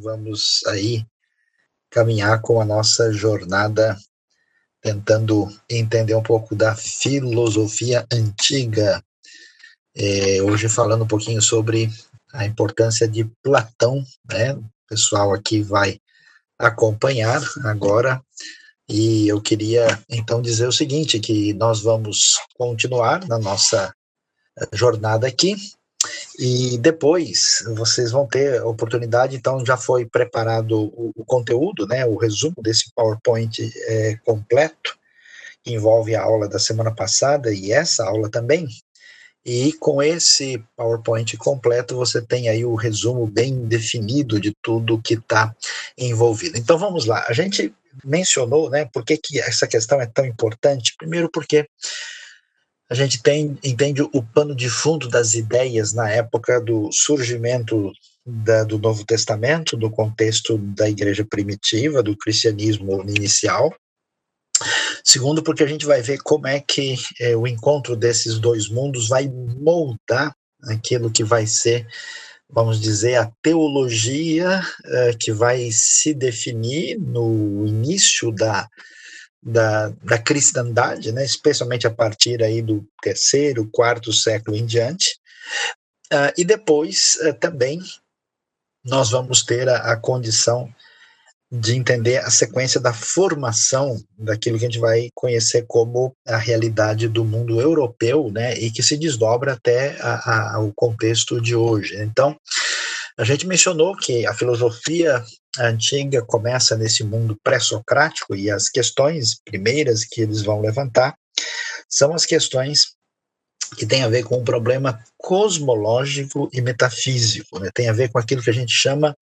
vamos aí caminhar com a nossa jornada tentando entender um pouco da filosofia antiga. É, hoje falando um pouquinho sobre a importância de Platão, né? O pessoal aqui vai acompanhar agora e eu queria então dizer o seguinte, que nós vamos continuar na nossa jornada aqui e depois vocês vão ter oportunidade, então já foi preparado o, o conteúdo, né, o resumo desse PowerPoint é, completo, que envolve a aula da semana passada e essa aula também. E com esse PowerPoint completo, você tem aí o resumo bem definido de tudo que está envolvido. Então vamos lá. A gente mencionou, né, por que, que essa questão é tão importante? Primeiro, porque a gente tem, entende o pano de fundo das ideias na época do surgimento da, do Novo Testamento, do contexto da igreja primitiva, do cristianismo inicial. Segundo, porque a gente vai ver como é que é, o encontro desses dois mundos vai moldar aquilo que vai ser, vamos dizer, a teologia é, que vai se definir no início da, da, da cristandade, né, especialmente a partir aí do terceiro, quarto século em diante. Uh, e depois uh, também nós vamos ter a, a, condição de entender a sequência da formação daquilo que a gente vai conhecer como a realidade do mundo europeu, né, e que se desdobra até a, a, o contexto de hoje. Então, a gente mencionou que a filosofia antiga começa nesse mundo pré-socrático e as questões primeiras que eles vão levantar são as questões que têm a ver com um problema cosmológico e metafísico, né? tem a ver com aquilo que a gente chama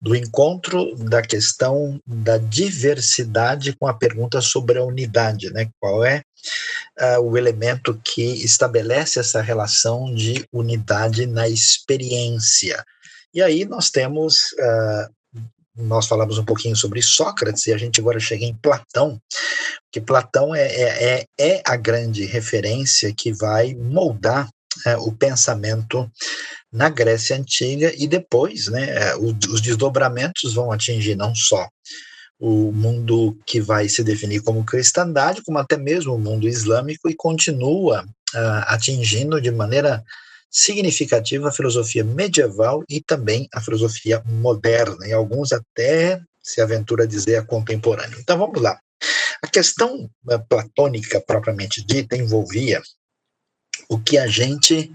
do encontro da questão da diversidade com a pergunta sobre a unidade, né? Qual é uh, o elemento que estabelece essa relação de unidade na experiência? E aí nós temos, uh, nós falamos um pouquinho sobre Sócrates, e a gente agora chega em Platão, que Platão é, é, é, é a grande referência que vai moldar é, o pensamento na Grécia Antiga e depois, né, é, os, os desdobramentos vão atingir não só o mundo que vai se definir como cristandade, como até mesmo o mundo islâmico e continua uh, atingindo de maneira significativa a filosofia medieval e também a filosofia moderna, e alguns até se aventura a dizer a contemporânea. Então vamos lá. A questão eh, platônica propriamente dita envolvia o que a gente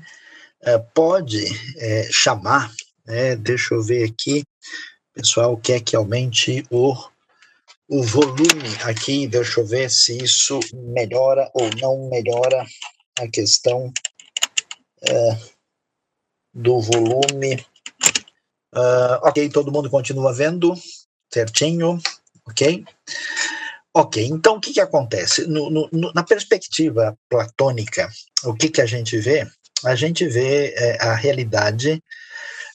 é, pode é, chamar, né, deixa eu ver aqui, pessoal quer que aumente o, o volume aqui, deixa eu ver se isso melhora ou não melhora a questão é, do volume. Uh, ok, todo mundo continua vendo, certinho, ok? Ok, então o que, que acontece? No, no, na perspectiva platônica, o que, que a gente vê? A gente vê é, a realidade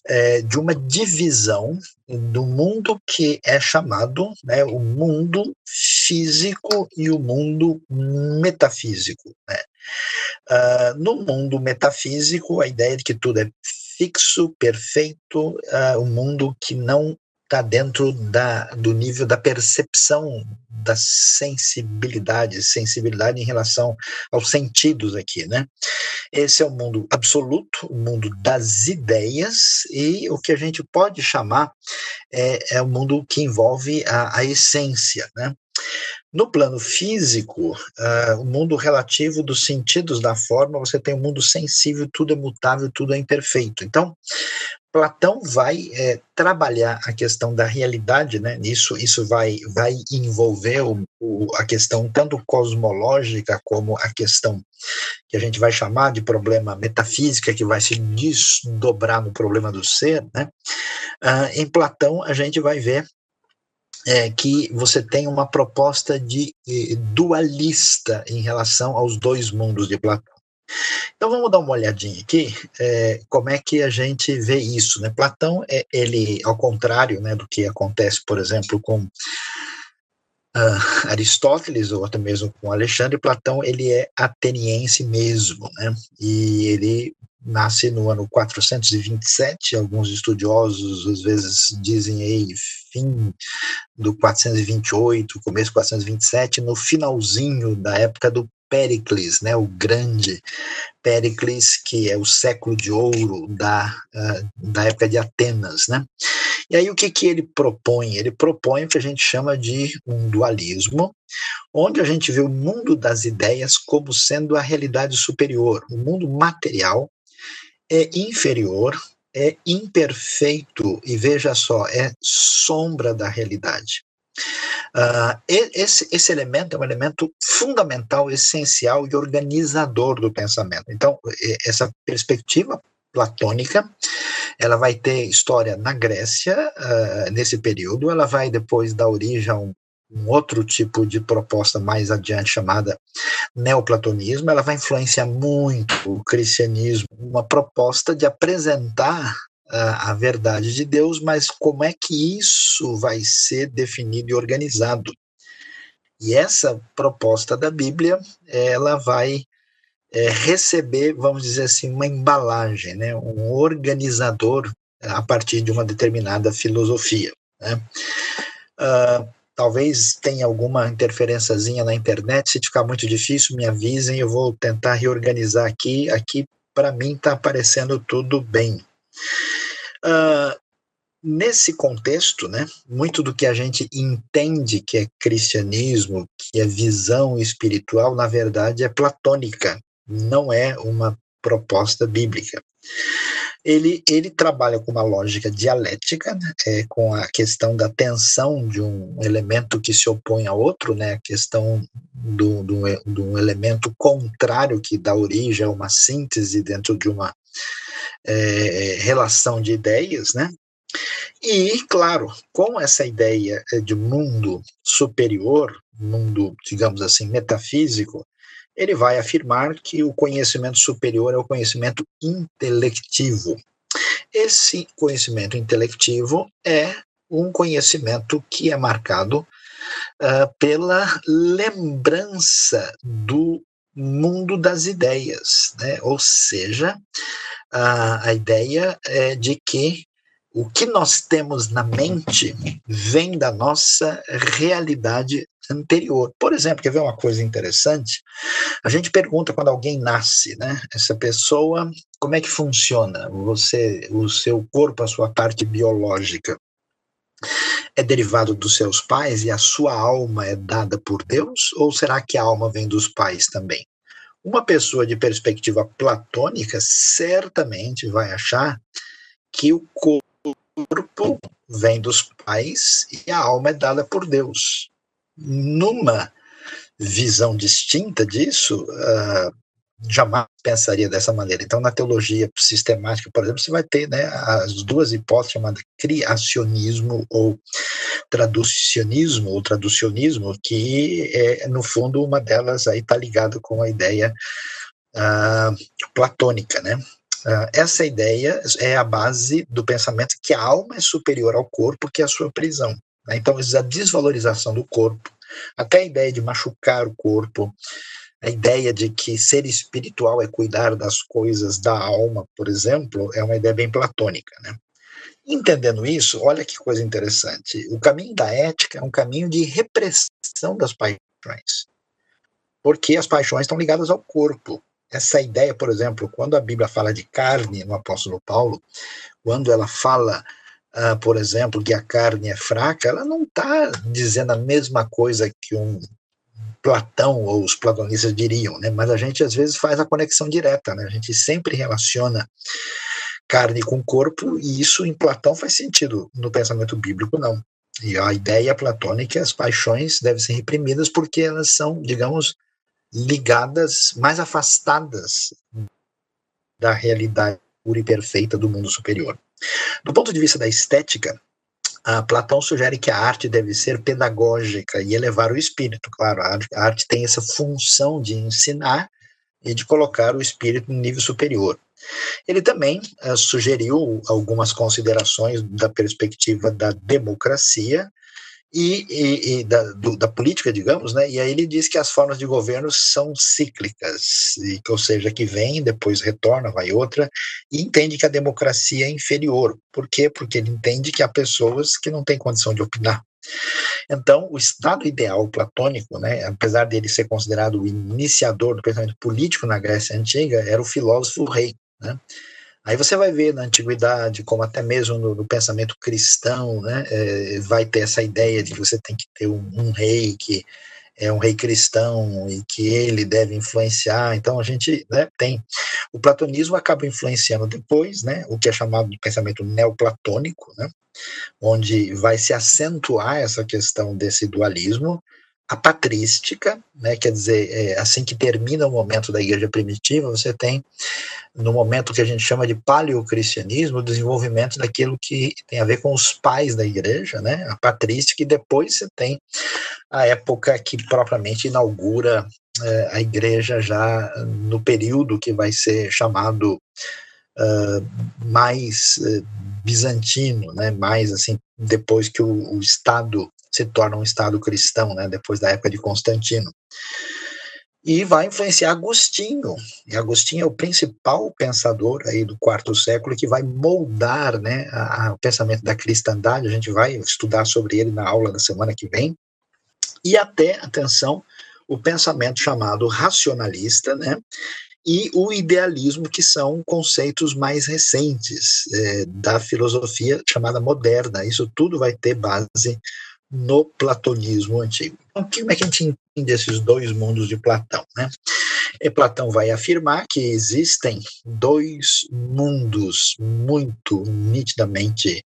é, de uma divisão do mundo que é chamado né, o mundo físico e o mundo metafísico. Né? Uh, no mundo metafísico, a ideia de que tudo é fixo, perfeito, uh, um mundo que não está dentro da, do nível da percepção da sensibilidade, sensibilidade em relação aos sentidos aqui, né? Esse é o mundo absoluto, o mundo das ideias e o que a gente pode chamar é, é o mundo que envolve a, a essência, né? No plano físico, uh, o mundo relativo dos sentidos da forma, você tem um mundo sensível, tudo é mutável, tudo é imperfeito. Então, Platão vai é, trabalhar a questão da realidade, né? Isso, isso vai, vai envolver o, o, a questão tanto cosmológica como a questão que a gente vai chamar de problema metafísica, que vai se desdobrar no problema do ser, né? Uh, em Platão, a gente vai ver é, que você tem uma proposta de eh, dualista em relação aos dois mundos de Platão. Então vamos dar uma olhadinha aqui, é, como é que a gente vê isso, né? Platão, é, ele, ao contrário né, do que acontece, por exemplo, com uh, Aristóteles ou até mesmo com Alexandre, Platão, ele é ateniense mesmo, né? E ele nasce no ano 427, alguns estudiosos às vezes dizem aí fim do 428, começo do 427, no finalzinho da época do Péricles, né, o grande Péricles, que é o século de ouro da, uh, da época de Atenas, né? E aí o que, que ele propõe? Ele propõe o que a gente chama de um dualismo, onde a gente vê o mundo das ideias como sendo a realidade superior. O mundo material é inferior, é imperfeito e veja só, é sombra da realidade. Uh, esse, esse elemento é um elemento fundamental, essencial e organizador do pensamento. Então, essa perspectiva platônica, ela vai ter história na Grécia, uh, nesse período, ela vai depois dar origem a um, um, outro tipo de proposta mais adiante, chamada neoplatonismo, ela vai influenciar muito o cristianismo, uma proposta de apresentar a verdade de Deus, mas como é que isso vai ser definido e organizado? E essa proposta da Bíblia, ela vai é, receber, vamos dizer assim, uma embalagem, né, um organizador a partir de uma determinada filosofia. Né? Uh, talvez tenha alguma interferênciazinha na internet, se ficar muito difícil, me avisem, eu vou tentar reorganizar aqui. Aqui, para mim, está aparecendo tudo bem. Uh, nesse contexto, né, muito do que a gente entende que é cristianismo, que é visão espiritual, na verdade é platônica, não é uma proposta bíblica. Ele, ele trabalha com uma lógica dialética, né, é, com a questão da tensão de um elemento que se opõe a outro, né, a questão do, do, do um elemento contrário que dá origem a uma síntese dentro de uma é, relação de ideias, né? E, claro, com essa ideia é, de mundo superior, mundo, digamos assim, metafísico, ele vai afirmar que o conhecimento superior é o conhecimento intelectivo. Esse conhecimento intelectivo é um conhecimento que é marcado uh, pela lembrança do mundo das ideias, né? ou seja, a, a ideia é de que o que nós temos na mente vem da nossa realidade anterior. Por exemplo, quer ver uma coisa interessante? A gente pergunta quando alguém nasce, né? Essa pessoa, como é que funciona? Você, o seu corpo, a sua parte biológica é derivado dos seus pais e a sua alma é dada por Deus? Ou será que a alma vem dos pais também? Uma pessoa de perspectiva platônica certamente vai achar que o corpo vem dos pais e a alma é dada por Deus. Numa visão distinta disso, uh, jamais pensaria dessa maneira. Então, na teologia sistemática, por exemplo, você vai ter né, as duas hipóteses chamadas criacionismo ou traducionismo ou traducionismo, que é, no fundo, uma delas aí está ligada com a ideia uh, platônica, né? Uh, essa ideia é a base do pensamento que a alma é superior ao corpo, que é a sua prisão. Né? Então, a desvalorização do corpo, até a ideia de machucar o corpo, a ideia de que ser espiritual é cuidar das coisas da alma, por exemplo, é uma ideia bem platônica, né? Entendendo isso, olha que coisa interessante. O caminho da ética é um caminho de repressão das paixões. Porque as paixões estão ligadas ao corpo. Essa ideia, por exemplo, quando a Bíblia fala de carne no apóstolo Paulo, quando ela fala, uh, por exemplo, que a carne é fraca, ela não está dizendo a mesma coisa que um Platão ou os platonistas diriam, né? Mas a gente às vezes faz a conexão direta, né? A gente sempre relaciona carne com corpo e isso em Platão faz sentido, no pensamento bíblico não. E a ideia platônica, as paixões devem ser reprimidas porque elas são, digamos, ligadas, mais afastadas da realidade pura e perfeita do mundo superior. Do ponto de vista da estética, Uh, Platão sugere que a arte deve ser pedagógica e elevar o espírito. Claro, a arte tem essa função de ensinar e de colocar o espírito no nível superior. Ele também uh, sugeriu algumas considerações da perspectiva da democracia e, e, e da, do, da, política, digamos, né? E aí ele diz que as formas de governo são cíclicas, e, ou seja, que vem, depois retorna, vai outra, e entende que a democracia é inferior. Por quê? Porque ele entende que há pessoas que não têm condição de opinar. Então, o estado ideal platônico, né, apesar dele ser considerado o iniciador do pensamento político na Grécia Antiga, era o filósofo rei. Né? Aí você vai ver na antiguidade, como até mesmo no, no pensamento cristão, né, é, vai ter essa ideia de que você tem que ter um, um, rei que é um rei cristão e que ele deve influenciar. Então a gente né, tem o platonismo acaba influenciando depois, né, o que é chamado de pensamento neoplatônico, né, onde vai se acentuar essa questão desse dualismo a patrística, né, quer dizer, é, assim que termina o momento da igreja primitiva, você tem, no momento que a gente chama de paleocristianismo, o desenvolvimento daquilo que tem a ver com os pais da igreja, né, a patrística, e depois você tem a época que propriamente inaugura é, a igreja já no período que vai ser chamado uh, mais uh, bizantino, né, mais assim, depois que o, o Estado se torna um Estado cristão, né, depois da época de Constantino. E vai influenciar Agostinho. E Agostinho é o principal pensador aí do quarto século que vai moldar né, a, a, o pensamento da cristandade. A gente vai estudar sobre ele na aula da semana que vem. E até, atenção, o pensamento chamado racionalista, né, e o idealismo, que são conceitos mais recentes é, da filosofia chamada moderna. Isso tudo vai ter base no platonismo antigo. Então, como é que a gente entende esses dois mundos de Platão? Né? E Platão vai afirmar que existem dois mundos muito nitidamente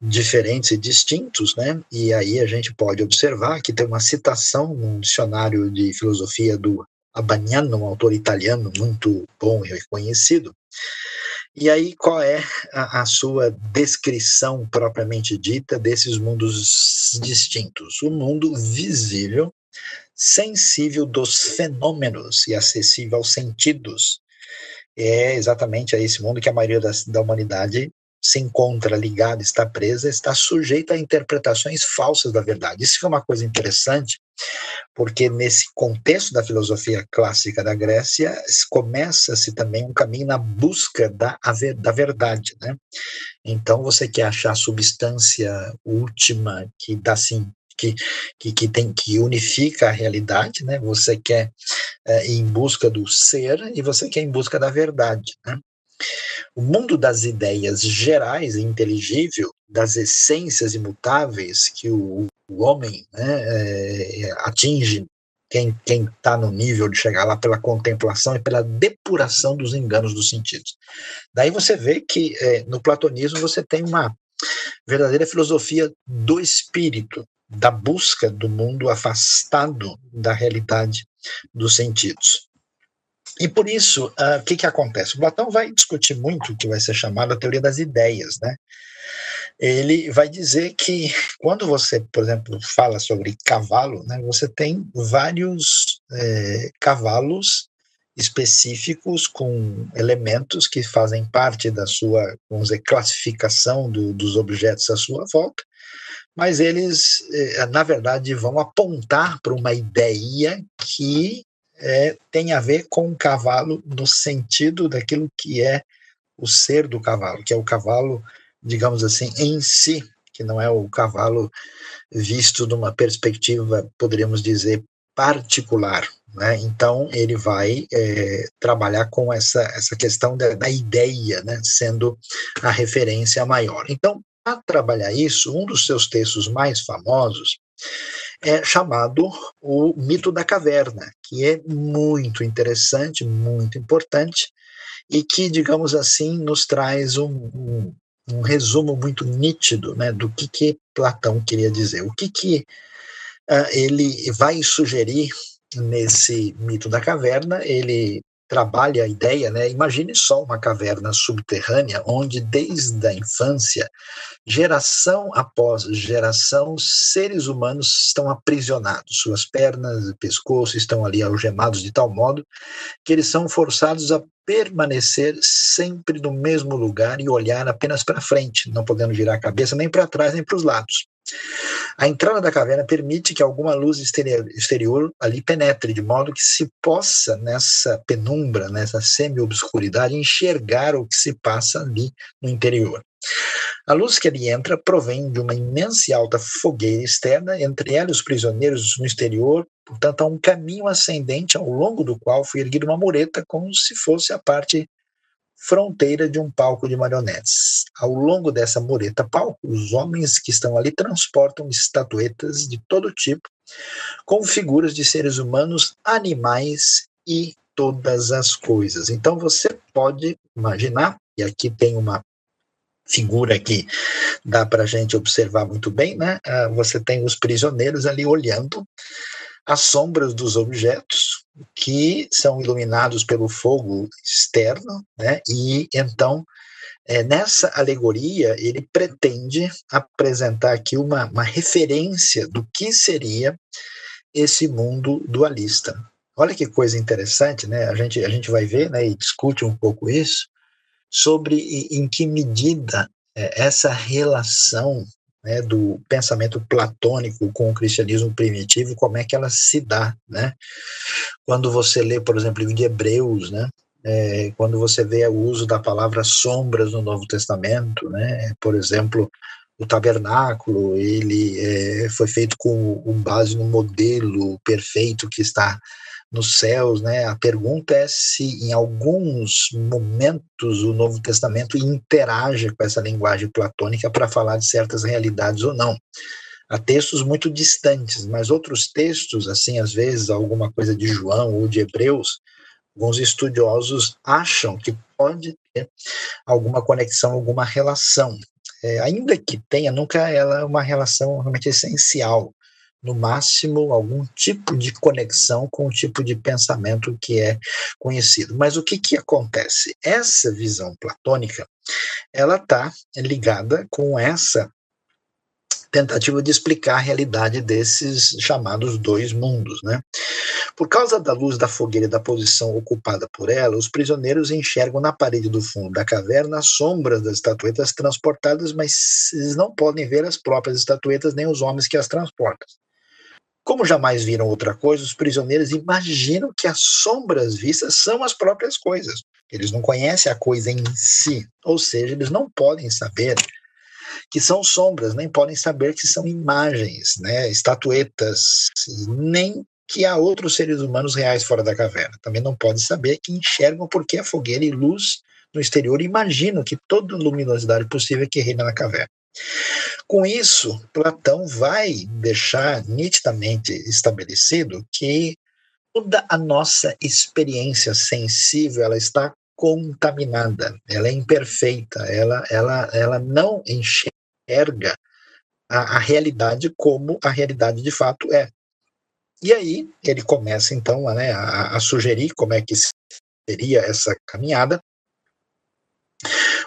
diferentes e distintos, né? E aí a gente pode observar que tem uma citação num dicionário de filosofia do Abaniano, um autor italiano muito bom e reconhecido, e aí, qual é a, a, sua descrição propriamente dita desses mundos distintos? O mundo visível, sensível dos fenômenos e acessível aos sentidos. É exatamente a esse mundo que a maioria da, da humanidade se encontra ligada, está presa, está sujeita a interpretações falsas da verdade. Isso é uma coisa interessante, porque nesse contexto da filosofia clássica da Grécia, começa-se também um caminho na busca da, da verdade, né? Então, você quer achar a substância última que dá assim que, que, que, tem que unifica a realidade, né? Você quer é, ir em busca do ser e você quer ir em busca da verdade, né? O mundo das ideias gerais e inteligível, das essências imutáveis que o, o homem né, é, atinge, quem está no nível de chegar lá pela contemplação e pela depuração dos enganos dos sentidos. Daí você vê que é, no platonismo você tem uma verdadeira filosofia do espírito, da busca do mundo afastado da realidade dos sentidos. E por isso, uh, o que, que acontece? O Platão vai discutir muito o que vai ser chamado a teoria das ideias, né? Ele vai dizer que quando você, por exemplo, fala sobre cavalo, né, você tem vários é, cavalos específicos com elementos que fazem parte da sua, vamos dizer, classificação do, dos objetos à sua volta, mas eles, eh, na verdade, vão apontar para uma ideia que é, tem a ver com o cavalo no sentido daquilo que é o ser do cavalo, que é o cavalo, digamos assim, em si, que não é o cavalo visto numa perspectiva, poderíamos dizer, particular. Né? Então, ele vai é, trabalhar com essa, essa questão da, da ideia, né? sendo a referência maior. Então, para trabalhar isso, um dos seus textos mais famosos é chamado o mito da caverna, que é muito interessante, muito importante, e que, digamos assim, nos traz um, um, um resumo muito nítido né, do que, que Platão queria dizer. O que, que uh, ele vai sugerir nesse mito da caverna? Ele trabalha a ideia, né? Imagine só uma caverna subterrânea onde desde a infância, geração após geração, seres humanos estão aprisionados, suas pernas e pescoço estão ali algemados de tal modo que eles são forçados a permanecer sempre no mesmo lugar e olhar apenas para frente, não podendo virar a cabeça nem para trás nem para os lados. A entrada da caverna permite que alguma luz exterior, ali penetre, de modo que se possa, nessa penumbra, nessa semi-obscuridade, enxergar o que se passa ali no interior. A luz que ali entra provém de uma imensa e alta fogueira externa, entre ela e os prisioneiros no exterior, portanto, há um caminho ascendente ao longo do qual foi erguida uma mureta, como se fosse a parte fronteira de um palco de marionetes. Ao longo dessa mureta palco, os homens que estão ali transportam estatuetas de todo tipo, com figuras de seres humanos, animais e todas as coisas. Então você pode imaginar, e aqui tem uma figura que dá para a gente observar muito bem, né? Ah, você tem os prisioneiros ali olhando as sombras dos objetos que são iluminados pelo fogo externo, né? E então é, nessa alegoria ele pretende apresentar aqui uma, uma referência do que seria esse mundo dualista. Olha que coisa interessante, né? A gente, a gente vai ver né, e discute um pouco isso, sobre em que medida é, essa relação né, do pensamento platônico com o cristianismo primitivo, como é que ela se dá, né? Quando você lê, por exemplo, o livro de Hebreus, né, é, quando você vê o uso da palavra sombras no Novo Testamento, né, por exemplo, o tabernáculo, ele é, foi feito com, com base no modelo perfeito que está nos céus, né? A pergunta é se em alguns momentos o Novo Testamento interage com essa linguagem platônica para falar de certas realidades ou não. Há textos muito distantes, mas outros textos, assim, às vezes alguma coisa de João ou de Hebreus, alguns estudiosos acham que pode ter alguma conexão, alguma relação. É, ainda que tenha, nunca ela é uma relação realmente essencial no máximo, algum tipo de conexão com o tipo de pensamento que é conhecido. Mas o que, que acontece? Essa visão platônica, ela está ligada com essa tentativa de explicar a realidade desses chamados dois mundos, né? Por causa da luz da fogueira e da posição ocupada por ela, os prisioneiros enxergam na parede do fundo da caverna as sombras das estatuetas transportadas, mas eles não podem ver as próprias estatuetas nem os homens que as transportam. Como jamais viram outra coisa, os prisioneiros imaginam que as sombras vistas são as próprias coisas. Eles não conhecem a coisa em si, ou seja, eles não podem saber que são sombras, nem podem saber que são imagens, né, estatuetas, nem que há outros seres humanos reais fora da caverna. Também não podem saber que enxergam porque a fogueira e luz no exterior imaginam que toda luminosidade possível que reina na caverna. Com isso, Platão vai deixar nitidamente estabelecido que toda a nossa experiência sensível ela está contaminada, ela é imperfeita, ela, ela, ela não enxerga a, a realidade como a realidade de fato é. E aí ele começa então né, a, a sugerir como é que seria essa caminhada,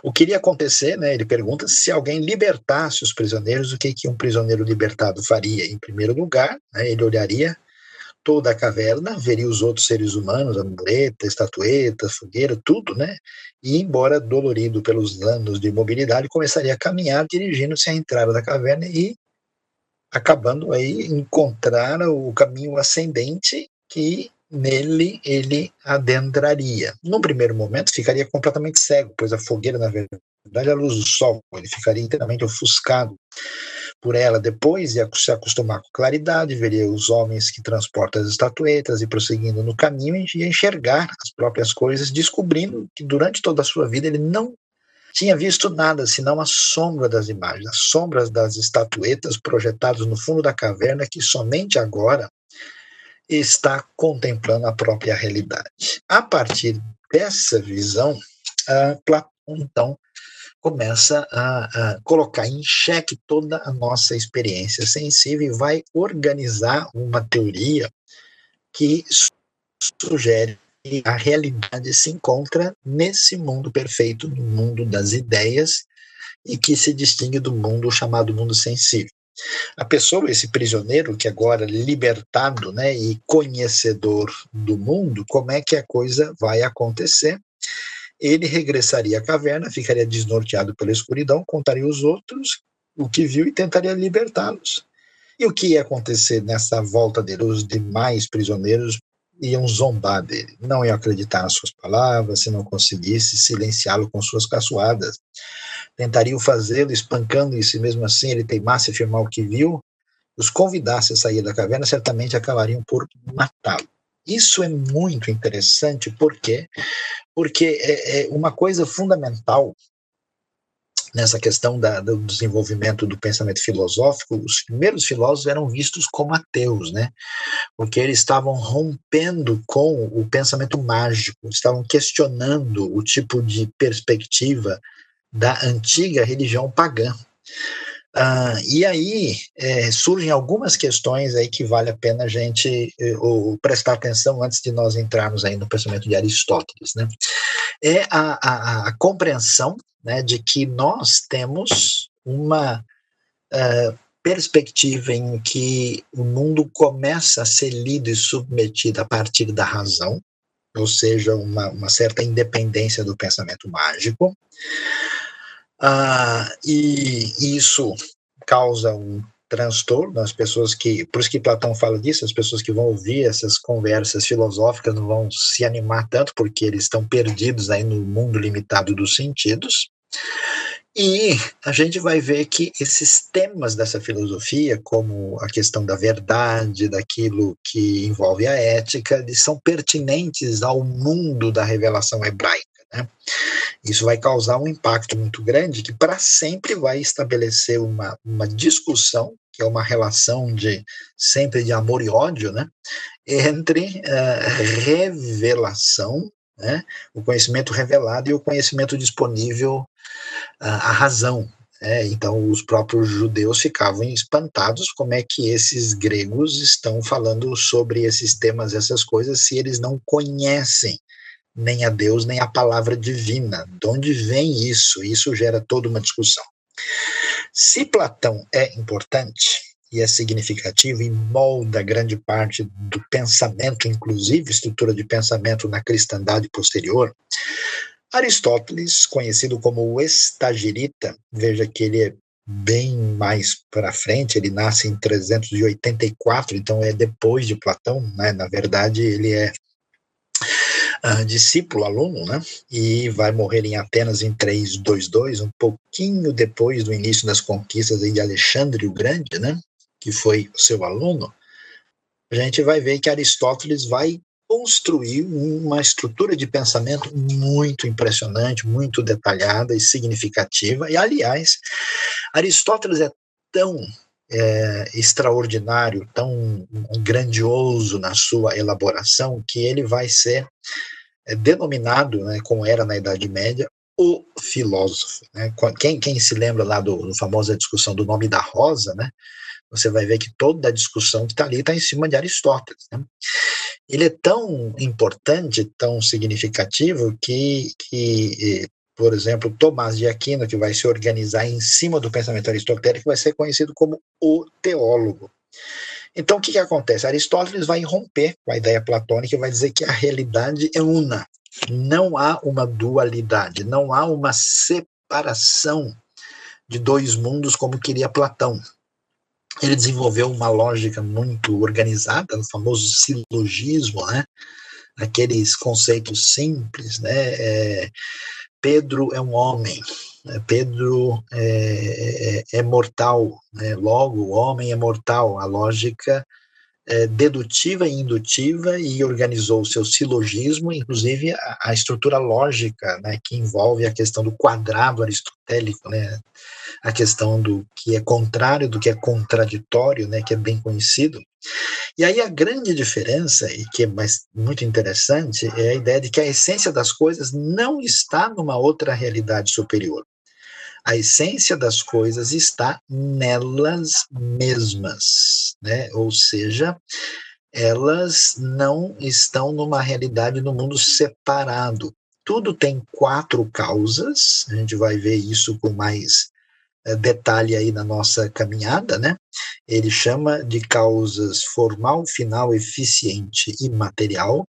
o que iria acontecer, né, ele pergunta, se alguém libertasse os prisioneiros, o que, que um prisioneiro libertado faria? Em primeiro lugar, né, ele olharia toda a caverna, veria os outros seres humanos, a mureta, estatueta, fogueira, tudo, né? E, embora dolorido pelos anos de mobilidade, começaria a caminhar dirigindo-se à entrada da caverna e acabando aí encontrar o caminho ascendente que nele ele adentraria. No primeiro momento ficaria completamente cego, pois a fogueira, na verdade, é a luz do sol, ele ficaria inteiramente ofuscado por ela. Depois ia se acostumar com claridade, veria os homens que transportam as estatuetas e prosseguindo no caminho ia enxergar as próprias coisas, descobrindo que durante toda a sua vida ele não tinha visto nada senão a sombra das imagens, as sombras das estatuetas projetadas no fundo da caverna que somente agora está contemplando a própria realidade. A partir dessa visão, uh, Platão, então, começa a, a, colocar em xeque toda a nossa experiência sensível e vai organizar uma teoria que sugere que a realidade se encontra nesse mundo perfeito, no mundo das ideias, e que se distingue do mundo chamado mundo sensível. A pessoa, esse prisioneiro que agora libertado, né, e conhecedor do mundo, como é que a coisa vai acontecer? Ele regressaria à caverna, ficaria desnorteado pela escuridão, contaria aos outros o que viu e tentaria libertá-los. E o que ia acontecer nessa volta dele? Os demais prisioneiros iam zombar dele, não iam acreditar nas suas palavras, se não conseguisse silenciá-lo com suas caçoadas. Tentariam fazê-lo espancando, e se mesmo assim ele teimasse afirmar o que viu, os convidasse a sair da caverna, certamente acabariam por matá-lo. Isso é muito interessante, por quê? Porque é, é uma coisa fundamental nessa questão da, do desenvolvimento do pensamento filosófico, os primeiros filósofos eram vistos como ateus, né? Porque eles estavam rompendo com o pensamento mágico, estavam questionando o tipo de perspectiva da antiga religião pagã. Ah, e aí é, surgem algumas questões aí que vale a pena a gente eh, ou, prestar atenção antes de nós entrarmos aí no pensamento de Aristóteles, né? É a, a, a compreensão né, de que nós temos uma uh, perspectiva em que o mundo começa a ser lido e submetido a partir da razão, ou seja, uma, uma certa independência do pensamento mágico. Uh, e isso causa um transtorno as pessoas que, por isso que Platão fala disso, as pessoas que vão ouvir essas conversas filosóficas não vão se animar tanto porque eles estão perdidos aí no mundo limitado dos sentidos. E a gente vai ver que esses temas dessa filosofia, como a questão da verdade, daquilo que envolve a ética, eles são pertinentes ao mundo da revelação hebraica. Né? Isso vai causar um impacto muito grande que para sempre vai estabelecer uma, uma discussão, que é uma relação de sempre de amor e ódio, né? entre uh, revelação né? o conhecimento revelado e o conhecimento disponível a razão. É, então, os próprios judeus ficavam espantados como é que esses gregos estão falando sobre esses temas, essas coisas, se eles não conhecem nem a Deus, nem a palavra divina. De onde vem isso? Isso gera toda uma discussão. Se Platão é importante e é significativo e molda grande parte do pensamento, inclusive estrutura de pensamento na cristandade posterior, Aristóteles, conhecido como o Estagirita, veja que ele é bem mais para frente, ele nasce em 384, então é depois de Platão, né? na verdade ele é uh, discípulo, aluno, né? e vai morrer em Atenas em 322, um pouquinho depois do início das conquistas de Alexandre o Grande, né? Que foi seu aluno, a gente vai ver que Aristóteles vai construir uma estrutura de pensamento muito impressionante, muito detalhada e significativa. E, aliás, Aristóteles é tão é, extraordinário, tão grandioso na sua elaboração, que ele vai ser é, denominado, né, como era na Idade Média, o filósofo. Né? Quem, quem se lembra lá do, do famosa discussão do nome da rosa, né? Você vai ver que toda a discussão que está ali está em cima de Aristóteles. Né? Ele é tão importante, tão significativo, que, que, eh, por exemplo, Tomás de Aquino, que vai se organizar em cima do pensamento aristotélico, vai ser conhecido como o teólogo. Então, o que, que acontece? Aristóteles vai romper com a ideia platônica e vai dizer que a realidade é una. Não há uma dualidade, não há uma separação de dois mundos como queria Platão. Ele desenvolveu uma lógica muito organizada, o famoso silogismo, né? aqueles conceitos simples, né? É, Pedro é um homem, né? Pedro é, é, é mortal, né? logo o homem é mortal. A lógica é, dedutiva e indutiva e organizou o seu silogismo, inclusive a, a estrutura lógica, né, que envolve a questão do quadrado aristotélico, né, a questão do que é contrário, do que é contraditório, né, que é bem conhecido. E aí a grande diferença, e que é mais, muito interessante, é a ideia de que a essência das coisas não está numa outra realidade superior. A essência das coisas está nelas mesmas, né? Ou seja, elas não estão numa realidade no mundo separado. Tudo tem quatro causas, a gente vai ver isso com mais é, detalhe aí na nossa caminhada, né? Ele chama de causas formal, final, eficiente e material.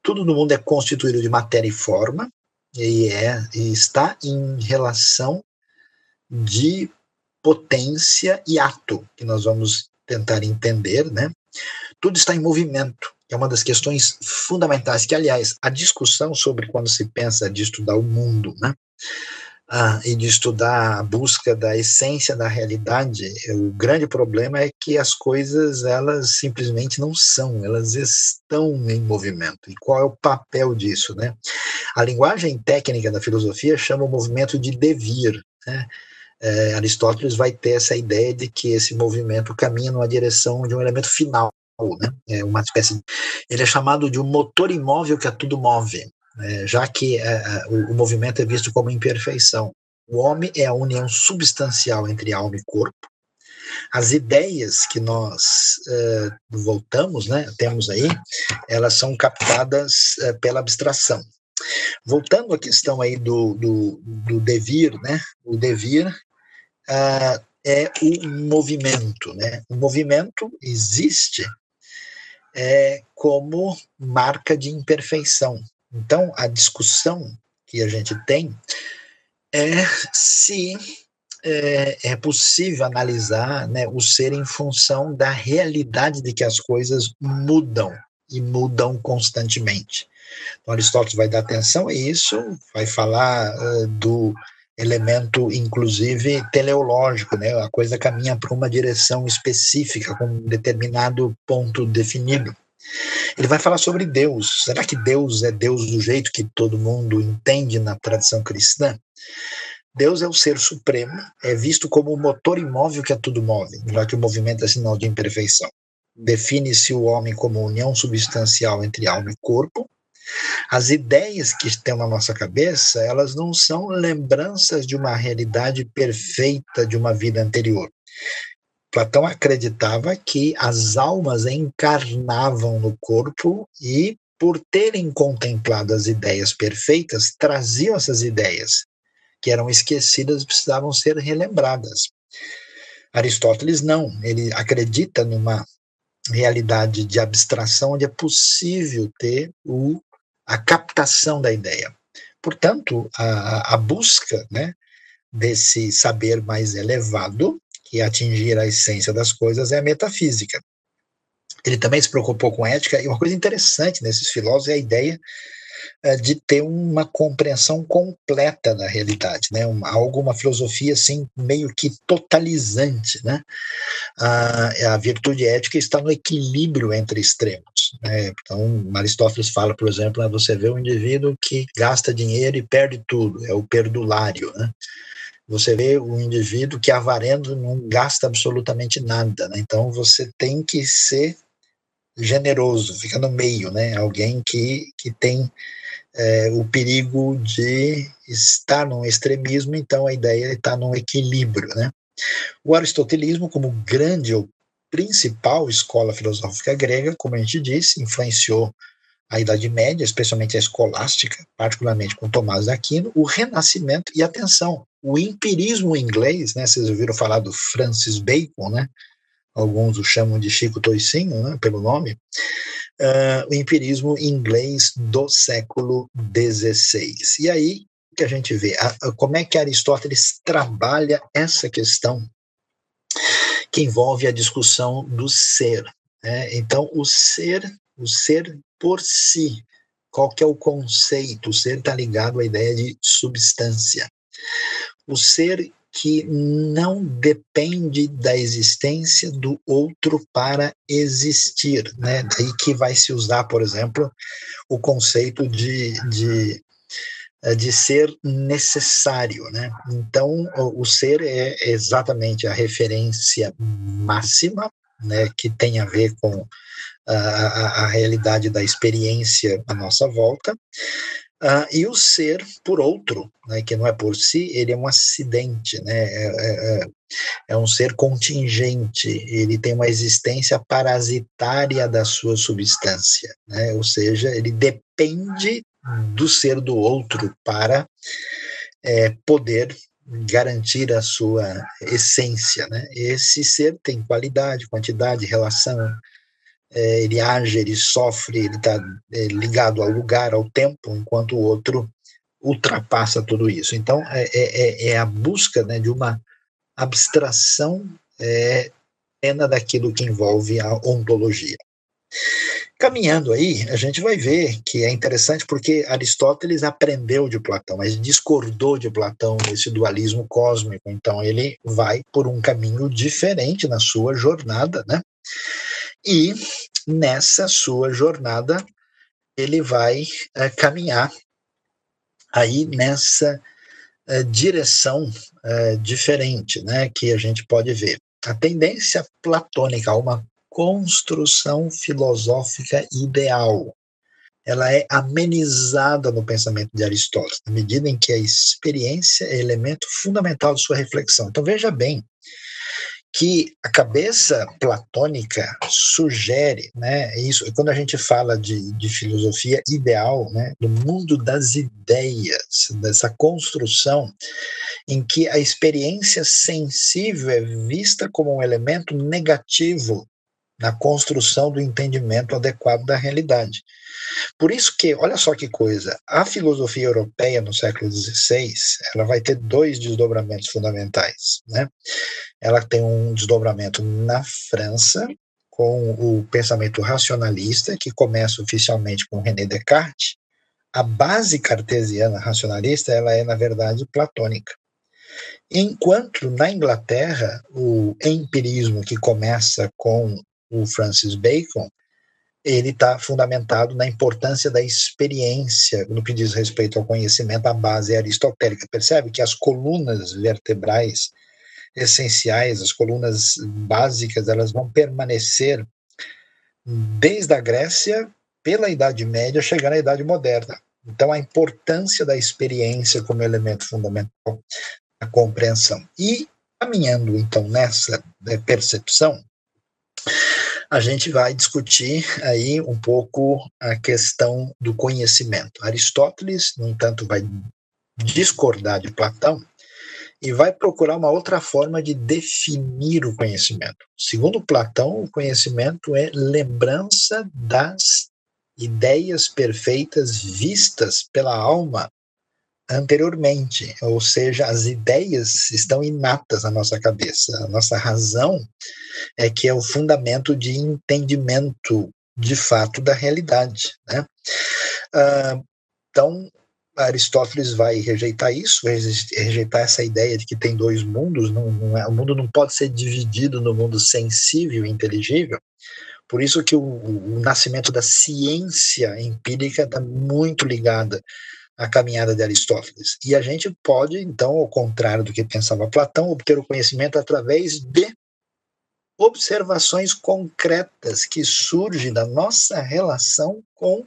Tudo no mundo é constituído de matéria e forma e é e está em relação de potência e ato, que nós vamos tentar entender, né? Tudo está em movimento. É uma das questões fundamentais que, aliás, a discussão sobre quando se pensa de estudar o mundo, né? ah, e de estudar a busca da essência da realidade, o grande problema é que as coisas elas simplesmente não são, elas estão em movimento. E qual é o papel disso, né? A linguagem técnica da filosofia chama o movimento de devir, né? É, Aristóteles vai ter essa ideia de que esse movimento caminha numa direção de um elemento final, né? É uma espécie. Ele é chamado de um motor imóvel que a tudo move é, já que é, é, o, o movimento é visto como imperfeição. O homem é a união substancial entre alma e corpo. As ideias que nós é, voltamos, né, temos aí, elas são captadas é, pela abstração. Voltando à questão aí do, do, do devir, né, o devir uh, é o movimento, né, o movimento existe é, como marca de imperfeição. Então, a discussão que a gente tem é se é, é possível analisar né, o ser em função da realidade de que as coisas mudam e mudam constantemente. Então, Aristóteles vai dar atenção a isso, vai falar uh, do elemento, inclusive, teleológico, né? A coisa caminha para uma direção específica, com um determinado ponto definido. Ele vai falar sobre Deus. Será que Deus é Deus do jeito que todo mundo entende na tradição cristã? Deus é o ser supremo, é visto como o motor imóvel que a tudo move, já que o movimento é sinal de imperfeição. Define-se o homem como união substancial entre alma e corpo. As ideias que estão na nossa cabeça, elas não são lembranças de uma realidade perfeita de uma vida anterior. Platão acreditava que as almas encarnavam no corpo e, por terem contemplado as ideias perfeitas, traziam essas ideias que eram esquecidas e precisavam ser relembradas. Aristóteles não, ele acredita numa realidade de abstração onde é possível ter o, a captação da ideia. Portanto, a, a busca né, desse saber mais elevado que atingir a essência das coisas é a metafísica. Ele também se preocupou com ética, e uma coisa interessante nesses filósofos é a ideia uh, de ter uma compreensão completa da realidade, né? Uma, algo, uma filosofia assim, meio que totalizante. Né? Uh, a virtude ética está no equilíbrio entre extremos. Né? Então, Aristóteles fala, por exemplo, né, você vê um indivíduo que gasta dinheiro e perde tudo, é o perdulário. Né? Você vê o indivíduo que avarendo não gasta absolutamente nada, né? Então você tem que ser generoso, fica no meio, né? Alguém que, que tem é, o perigo de estar num extremismo, então a ideia é estar num equilíbrio, né? O aristotelismo, como grande principal escola filosófica grega, como a gente disse, influenciou a Idade Média, especialmente a escolástica, particularmente com Tomás de Aquino, o Renascimento e atenção, o empirismo inglês, né? Vocês ouviram falar do Francis Bacon, né? Alguns o chamam de Chico Toicinho, né? Pelo nome. Uh, o empirismo inglês do século XVI. E aí que a gente vê a, a, como é que Aristóteles trabalha essa questão que envolve a discussão do ser. Né? Então, o ser, o ser por si. Qual que é o conceito? O ser está ligado à ideia de substância. O ser que não depende da existência do outro para existir, né? Daí que vai se usar, por exemplo, o conceito de, de, de ser necessário, né? Então, o ser é exatamente a referência máxima, né, que tem a ver com a, a realidade da experiência à nossa volta, uh, e o ser por outro, né, que não é por si, ele é um acidente, né, é, é, é, é um ser contingente, ele tem uma existência parasitária da sua substância, né, ou seja, ele depende do ser do outro para é, poder garantir a sua essência, né? Esse ser tem qualidade, quantidade, relação, é, ele age, ele sofre, ele está é, ligado ao lugar, ao tempo, enquanto o outro ultrapassa tudo isso. Então, é, é, é, é a busca né, de uma abstração é, plena daquilo que envolve a ontologia. Caminhando aí, a gente vai ver que é interessante porque Aristóteles aprendeu de Platão, mas discordou de Platão nesse dualismo cósmico. Então ele vai por um caminho diferente na sua jornada, né? E nessa sua jornada ele vai é, caminhar aí nessa é, direção é, diferente, né? Que a gente pode ver. A tendência platônica uma construção filosófica ideal. Ela é amenizada no pensamento de Aristóteles, na medida em que a experiência é elemento fundamental de sua reflexão. Então veja bem que a cabeça platônica sugere, né, isso, quando a gente fala de, de filosofia ideal, né, do mundo das ideias, dessa construção em que a experiência sensível é vista como um elemento negativo na construção do entendimento adequado da realidade. Por isso que, olha só que coisa, a filosofia europeia no século XVI, ela vai ter dois desdobramentos fundamentais, né? Ela tem um desdobramento na França, com o pensamento racionalista, que começa oficialmente com René Descartes. A base cartesiana racionalista, ela é, na verdade, platônica. Enquanto na Inglaterra, o empirismo que começa com o Francis Bacon, ele está fundamentado na importância da experiência no que diz respeito ao conhecimento, a base aristotélica. Percebe que as colunas vertebrais essenciais, as colunas básicas, elas vão permanecer desde a Grécia, pela Idade Média, chegar à Idade Moderna. Então, a importância da experiência como elemento fundamental da compreensão. E, caminhando, então, nessa né, percepção, a gente vai discutir aí um pouco a questão do conhecimento. Aristóteles, no entanto, vai discordar de Platão e vai procurar uma outra forma de definir o conhecimento. Segundo Platão, o conhecimento é lembrança das ideias perfeitas vistas pela alma anteriormente, ou seja, as ideias estão inatas na nossa cabeça. A nossa razão é que é o fundamento de entendimento de fato da realidade. Né? Ah, então, Aristóteles vai rejeitar isso, vai rejeitar essa ideia de que tem dois mundos, não, não é, o mundo não pode ser dividido no mundo sensível e inteligível. Por isso que o, o nascimento da ciência empírica está muito ligada a caminhada de Aristóteles. E a gente pode, então, ao contrário do que pensava Platão, obter o conhecimento através de observações concretas que surgem da nossa relação com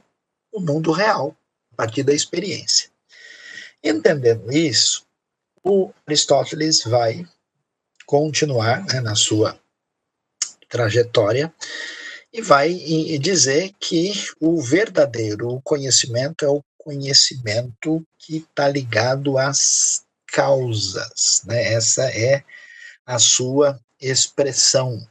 o mundo real, a partir da experiência. Entendendo isso, o Aristóteles vai continuar né, na sua trajetória e vai dizer que o verdadeiro conhecimento é o conhecimento que está ligado às causas, né? Essa é a sua expressão.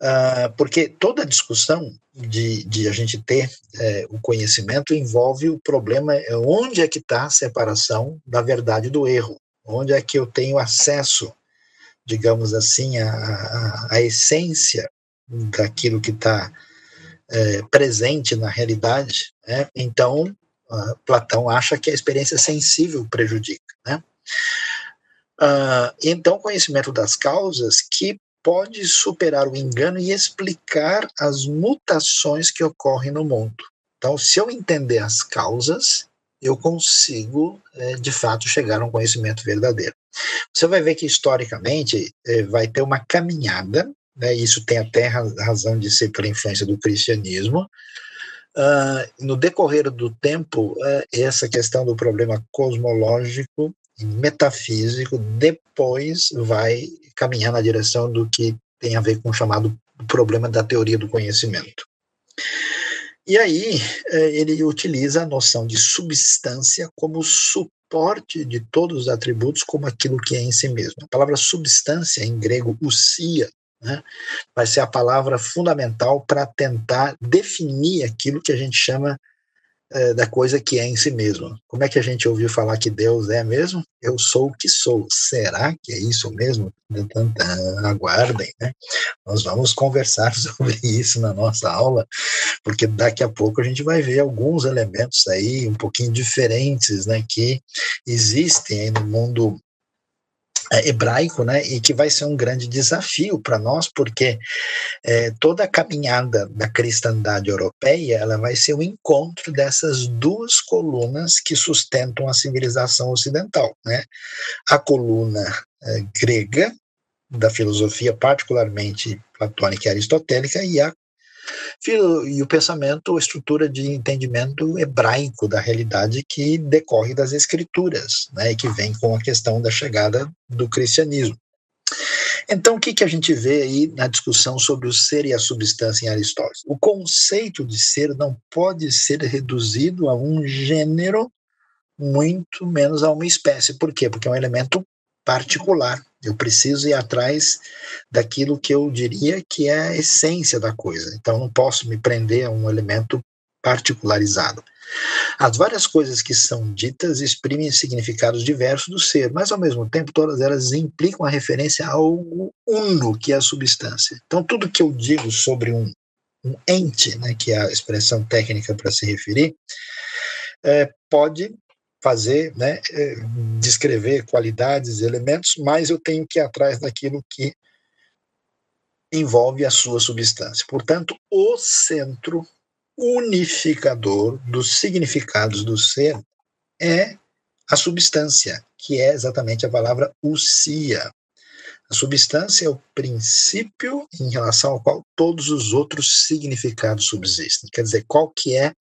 Uh, porque toda discussão de, de a gente ter é, o conhecimento envolve o problema é onde é que está a separação da verdade do erro, onde é que eu tenho acesso, digamos assim, à, à essência daquilo que está é, presente na realidade. Né? Então, Uh, Platão acha que a experiência sensível prejudica. Né? Uh, então, conhecimento das causas que pode superar o engano e explicar as mutações que ocorrem no mundo. Então, se eu entender as causas, eu consigo, é, de fato, chegar a um conhecimento verdadeiro. Você vai ver que, historicamente, é, vai ter uma caminhada, né, isso tem até razão de ser pela influência do cristianismo, Uh, no decorrer do tempo, uh, essa questão do problema cosmológico e metafísico depois vai caminhar na direção do que tem a ver com o chamado problema da teoria do conhecimento. E aí uh, ele utiliza a noção de substância como suporte de todos os atributos como aquilo que é em si mesmo. A palavra substância, em grego, usia, né, vai ser a palavra fundamental para tentar definir aquilo que a gente chama é, da coisa que é em si mesmo. Como é que a gente ouviu falar que Deus é mesmo? Eu sou o que sou. Será que é isso mesmo? Aguardem, né? Nós vamos conversar sobre isso na nossa aula, porque daqui a pouco a gente vai ver alguns elementos aí um pouquinho diferentes, né, que existem no mundo hebraico, né, e que vai ser um grande desafio para nós, porque é, toda a caminhada da cristandade europeia, ela vai ser o um encontro dessas duas colunas que sustentam a civilização ocidental, né, a coluna é, grega da filosofia, particularmente platônica e aristotélica, e a e o pensamento, a estrutura de entendimento hebraico da realidade que decorre das escrituras, né, e que vem com a questão da chegada do cristianismo. Então, o que, que a gente vê aí na discussão sobre o ser e a substância em Aristóteles? O conceito de ser não pode ser reduzido a um gênero, muito menos a uma espécie. Por quê? Porque é um elemento particular. Eu preciso ir atrás daquilo que eu diria que é a essência da coisa. Então, não posso me prender a um elemento particularizado. As várias coisas que são ditas exprimem significados diversos do ser, mas ao mesmo tempo todas elas implicam a referência a algo uno, que é a substância. Então, tudo que eu digo sobre um, um ente, né, que é a expressão técnica para se referir, é, pode fazer, né, é, descrever qualidades, elementos, mas eu tenho que ir atrás daquilo que envolve a sua substância. Portanto, o centro unificador dos significados do ser é a substância, que é exatamente a palavra usia. A substância é o princípio em relação ao qual todos os outros significados subsistem. Quer dizer, qual que é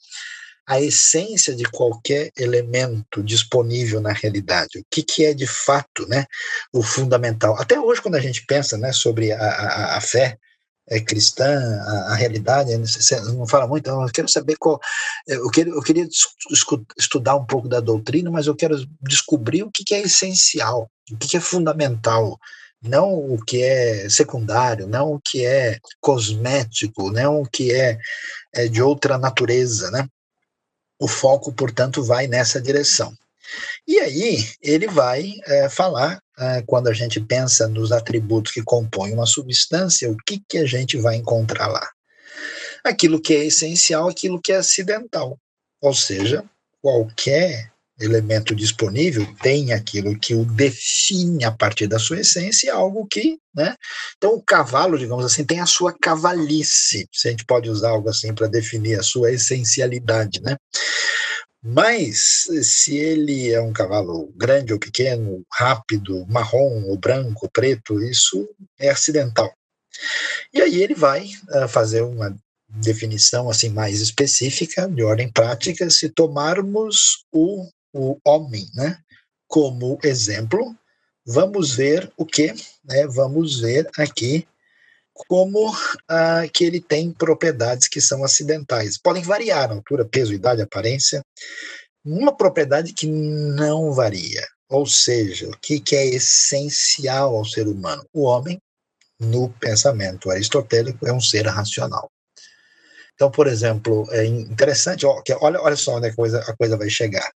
a essência de qualquer elemento disponível na realidade, o que, que é de fato né, o fundamental. Até hoje, quando a gente pensa né, sobre a, a, a fé é, cristã, a, a realidade, você não fala muito, eu quero saber qual. Eu, quero, eu queria estudar um pouco da doutrina, mas eu quero descobrir o que, que é essencial, o que, que é fundamental não o que é secundário, não o que é cosmético, não o que é, é de outra natureza, né? O foco, portanto, vai nessa direção. E aí ele vai é, falar, é, quando a gente pensa nos atributos que compõem uma substância, o que, que a gente vai encontrar lá? Aquilo que é essencial, aquilo que é acidental. Ou seja, qualquer elemento disponível tem aquilo que o define a partir da sua essência, algo que, né? Então o cavalo, digamos assim, tem a sua cavalice, se a gente pode usar algo assim para definir a sua essencialidade, né? Mas se ele é um cavalo grande ou pequeno, rápido, marrom ou branco, preto, isso é acidental. E aí ele vai uh, fazer uma definição assim mais específica, de ordem prática, se tomarmos o o homem, né? Como exemplo, vamos ver o que, né? Vamos ver aqui como ah, que ele tem propriedades que são acidentais. Podem variar na altura, peso, idade, aparência. Uma propriedade que não varia, ou seja, o que, que é essencial ao ser humano? O homem, no pensamento aristotélico, é um ser racional. Então, por exemplo, é interessante, olha, olha só onde a coisa, a coisa vai chegar.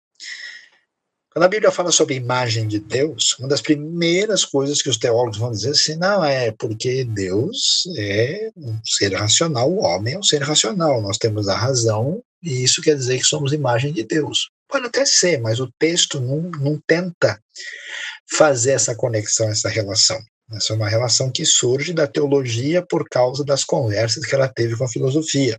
Quando a Bíblia fala sobre a imagem de Deus, uma das primeiras coisas que os teólogos vão dizer assim, não, é porque Deus é um ser racional, o homem é um ser racional, nós temos a razão, e isso quer dizer que somos imagem de Deus. Pode até ser, mas o texto não, não tenta fazer essa conexão, essa relação. Essa é uma relação que surge da teologia por causa das conversas que ela teve com a filosofia.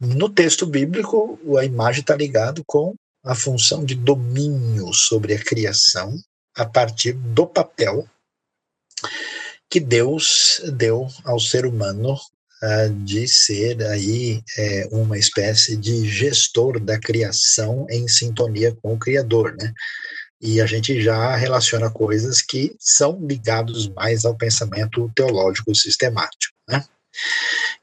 No texto bíblico, a imagem está ligada com a função de domínio sobre a criação a partir do papel que Deus deu ao ser humano uh, de ser aí é, uma espécie de gestor da criação em sintonia com o Criador, né? E a gente já relaciona coisas que são ligados mais ao pensamento teológico sistemático, né?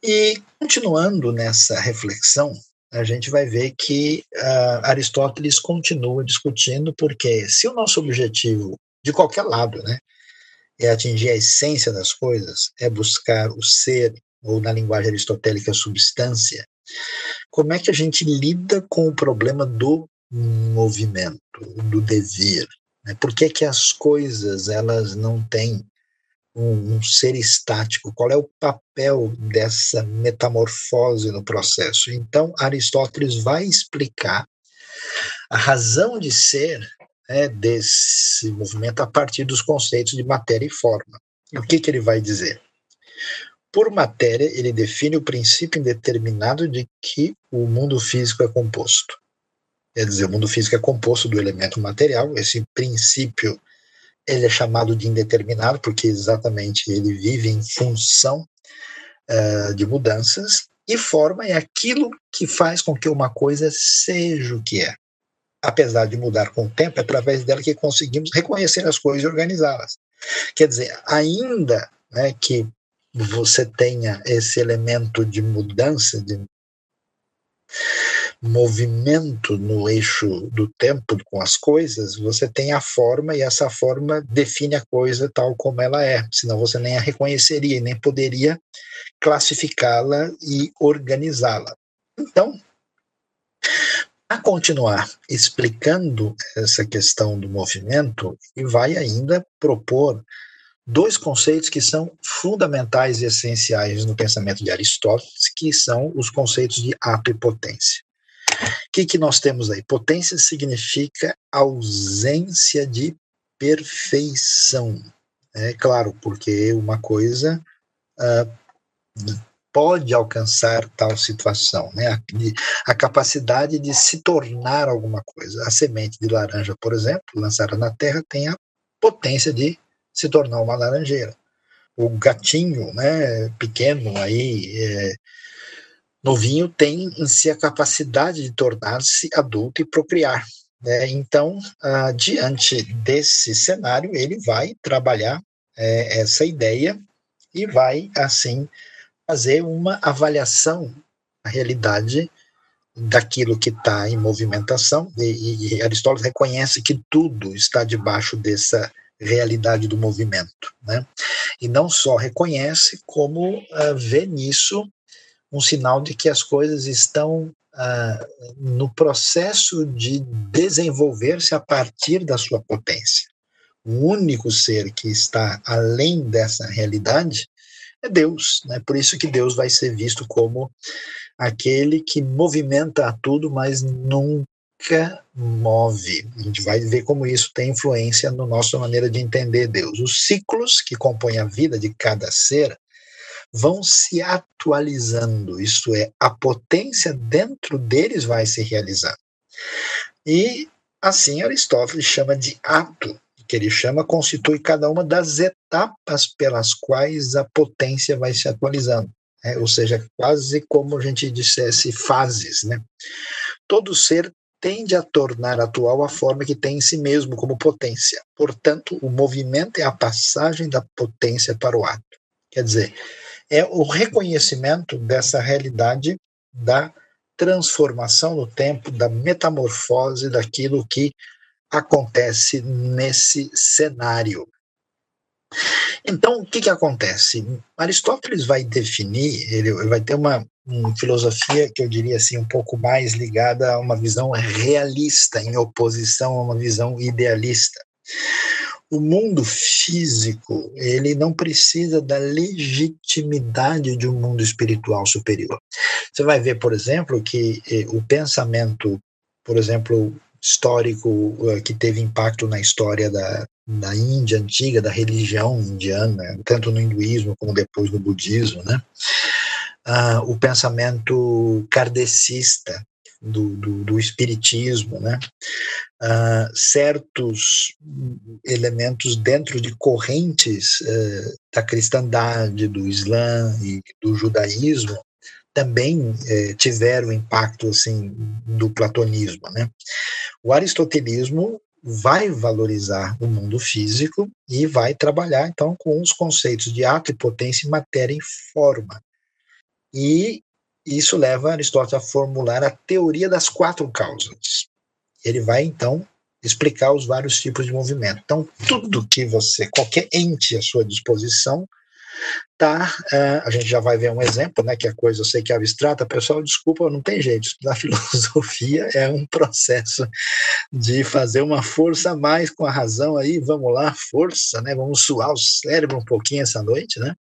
E continuando nessa reflexão, a gente vai ver que uh, Aristóteles continua discutindo, porque se o nosso objetivo, de qualquer lado, né, é atingir a essência das coisas, é buscar o ser, ou na linguagem aristotélica, a substância, como é que a gente lida com o problema do movimento, do devir? Né? Por que, que as coisas elas não têm um, um, ser estático? Qual é o papel dessa metamorfose no processo? Então, Aristóteles vai explicar a razão de ser né, desse movimento a partir dos conceitos de matéria e forma. E o que, que ele vai dizer? Por matéria, ele define o princípio indeterminado de que o mundo físico é composto. Quer dizer, o mundo físico é composto do elemento material, esse princípio ele é chamado de indeterminado porque exatamente ele vive em função uh, de mudanças, e forma é aquilo que faz com que uma coisa seja o que é. Apesar de mudar com o tempo, é através dela que conseguimos reconhecer as coisas e organizá-las. Quer dizer, ainda né, que você tenha esse elemento de mudança, de movimento no eixo do tempo com as coisas, você tem a forma e essa forma define a coisa tal como ela é, senão você nem a reconheceria e nem poderia classificá-la e organizá-la. Então, a continuar explicando essa questão do movimento, e vai ainda propor dois conceitos que são fundamentais e essenciais no pensamento de Aristóteles, que são os conceitos de ato e potência. O que, que nós temos aí? Potência significa ausência de perfeição. É claro, porque uma coisa uh, pode alcançar tal situação, né? A, a, capacidade de se tornar alguma coisa. A semente de laranja, por exemplo, lançada na terra, tem a potência de se tornar uma laranjeira. O gatinho, né, pequeno aí, é, novinho, tem em si a capacidade de tornar-se adulto e procriar. Né? Então, ah, diante desse cenário, ele vai trabalhar é, essa ideia e vai, assim, fazer uma avaliação da realidade daquilo que está em movimentação, e, e Aristóteles reconhece que tudo está debaixo dessa realidade do movimento, né? E não só reconhece, como uh, vê nisso um sinal de que as coisas estão uh, no processo de desenvolver-se a partir da sua potência. O único ser que está além dessa realidade é Deus, né? Por isso que Deus vai ser visto como aquele que movimenta tudo, mas nunca move. A gente vai ver como isso tem influência na nossa maneira de entender Deus. Os ciclos que compõem a vida de cada ser vão se atualizando, isto é, a potência dentro deles vai se realizando. E assim Aristóteles chama de ato, que ele chama constitui cada uma das etapas pelas quais a potência vai se atualizando. É, ou seja, quase como a gente dissesse fases, né? Todo ser tende a tornar atual a forma que tem em si mesmo como potência. Portanto, o movimento é a passagem da potência para o ato. Quer dizer, é o reconhecimento dessa realidade da transformação no tempo, da metamorfose daquilo que acontece nesse cenário. Então, o que, que acontece? Aristóteles vai definir, ele vai ter uma, uma filosofia que eu diria assim, um pouco mais ligada a uma visão realista, em oposição a uma visão idealista. O mundo físico, ele não precisa da legitimidade de um mundo espiritual superior. Você vai ver, por exemplo, que eh, o pensamento, por exemplo, histórico uh, que teve impacto na história da, da Índia antiga, da religião indiana, tanto no hinduísmo como depois no budismo, né? Uh, o pensamento kardecista do, do, do espiritismo, né? Uh, certos elementos dentro de correntes uh, da cristandade, do Islã e do judaísmo também eh, tiveram impacto assim do platonismo, né? O aristotelismo vai valorizar o mundo físico e vai trabalhar então com os conceitos de ato e potência, matéria e forma. E isso leva Aristóteles a formular a teoria das quatro causas. Ele vai então explicar os vários tipos de movimento. Então, tudo que você, qualquer ente à sua disposição, tá, uh, a gente já vai ver um exemplo, né, que a coisa eu sei que é abstrata, pessoal, desculpa, não tem jeito, estudar filosofia é um processo de fazer uma força a mais com a razão aí, vamos lá, força, né, vamos suar o cérebro um pouquinho essa noite, né,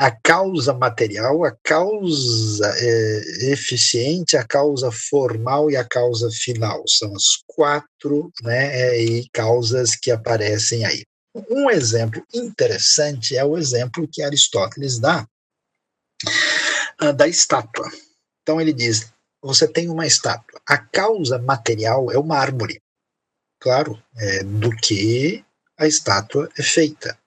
a causa material, a causa é, eficiente, a causa formal e a causa final. São as quatro né, e causas que aparecem aí. Um exemplo interessante é o exemplo que Aristóteles dá uh, da estátua. Então ele diz: você tem uma estátua. A causa material é o mármore, claro, é do que a estátua é feita.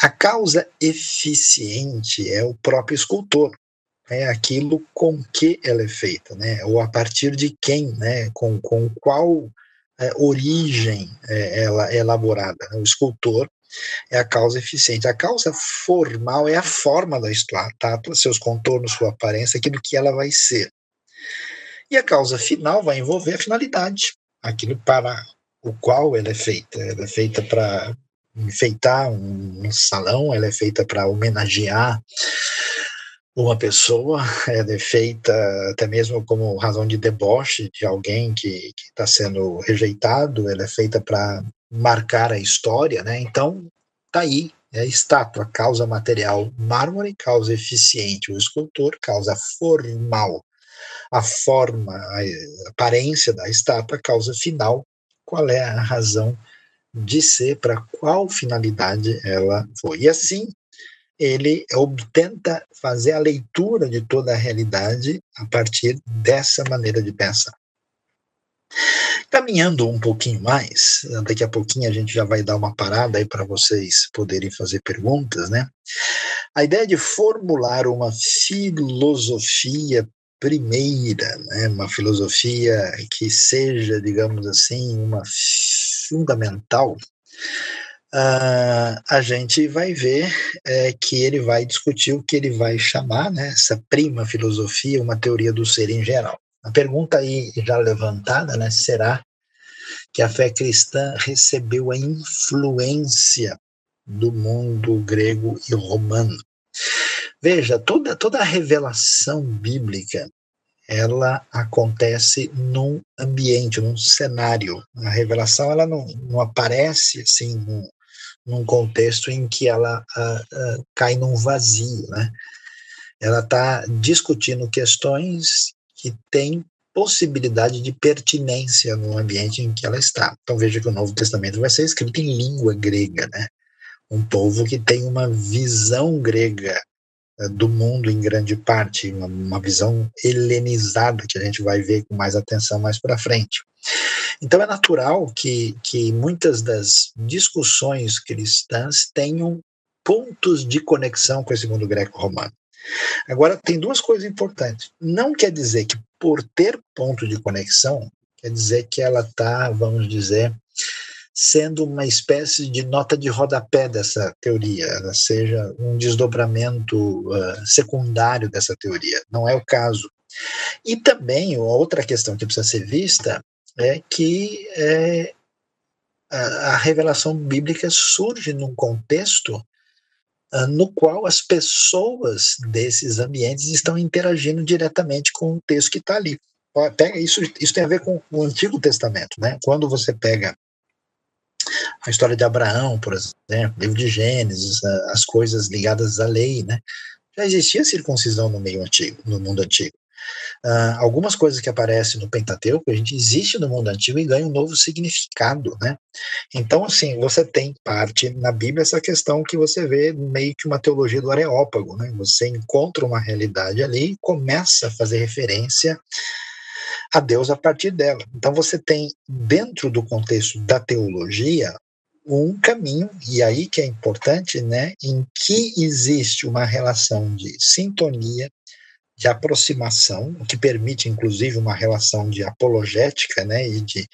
A causa eficiente é o próprio escultor, é aquilo com que ela é feita, né? ou a partir de quem, né? com, com qual é, origem é, ela é elaborada. Né? O escultor é a causa eficiente. A causa formal é a forma da estátua, seus contornos, sua aparência, aquilo que ela vai ser. E a causa final vai envolver a finalidade, aquilo para o qual ela é feita. Ela é feita para enfeitar um, um salão, ela é feita para homenagear uma pessoa, ela é feita até mesmo como razão de deboche de alguém que está sendo rejeitado, ela é feita para marcar a história, né? Então, tá aí, é a estátua, causa material, mármore, causa eficiente, o escultor, causa formal, a forma, a aparência da estátua, causa final, qual é a razão de ser, para qual finalidade ela foi. E assim, ele tenta fazer a leitura de toda a realidade a partir dessa maneira de pensar. Caminhando um pouquinho mais, daqui a pouquinho a gente já vai dar uma parada aí para vocês poderem fazer perguntas, né? A ideia de formular uma filosofia primeira, né? uma filosofia que seja, digamos assim, uma fundamental, uh, a gente vai ver é, que ele vai discutir o que ele vai chamar, né, essa prima filosofia, uma teoria do ser em geral. A pergunta aí já levantada, né, será que a fé cristã recebeu a influência do mundo grego e romano? Veja, toda, toda a revelação bíblica ela acontece num ambiente, num cenário. A revelação ela não, não aparece assim num, num, contexto em que ela uh, uh, cai num vazio, né? Ela está discutindo questões que têm possibilidade de pertinência no ambiente em que ela está. Então veja que o Novo Testamento vai ser escrito em língua grega, né? Um povo que tem uma visão grega do mundo em grande parte, uma, uma, visão helenizada que a gente vai ver com mais atenção mais para frente. Então é natural que, que muitas das discussões cristãs tenham pontos de conexão com esse mundo greco-romano. Agora, tem duas coisas importantes. Não quer dizer que por ter ponto de conexão, quer dizer que ela está, vamos dizer, sendo uma espécie de nota de rodapé dessa teoria, ela seja um desdobramento uh, secundário dessa teoria. Não é o caso. E também, outra questão que precisa ser vista é que é, a, a, revelação bíblica surge num contexto uh, no qual as pessoas desses ambientes estão interagindo diretamente com o texto que está ali. Pega isso, isso tem a ver com o Antigo Testamento, né? Quando você pega a história de Abraão, por exemplo, livro de Gênesis, as coisas ligadas à lei, né? Já existia circuncisão no meio antigo, no mundo antigo. Uh, algumas coisas que aparecem no Pentateuco, a gente existe no mundo antigo e ganha um novo significado, né? Então, assim, você tem parte na Bíblia essa questão que você vê meio que uma teologia do areópago, né? Você encontra uma realidade ali e começa a fazer referência a Deus a partir dela. Então você tem, dentro do contexto da teologia, um caminho, e aí que é importante, né, em que existe uma relação de sintonia, de aproximação, o que permite, inclusive, uma relação de apologética, né, e de,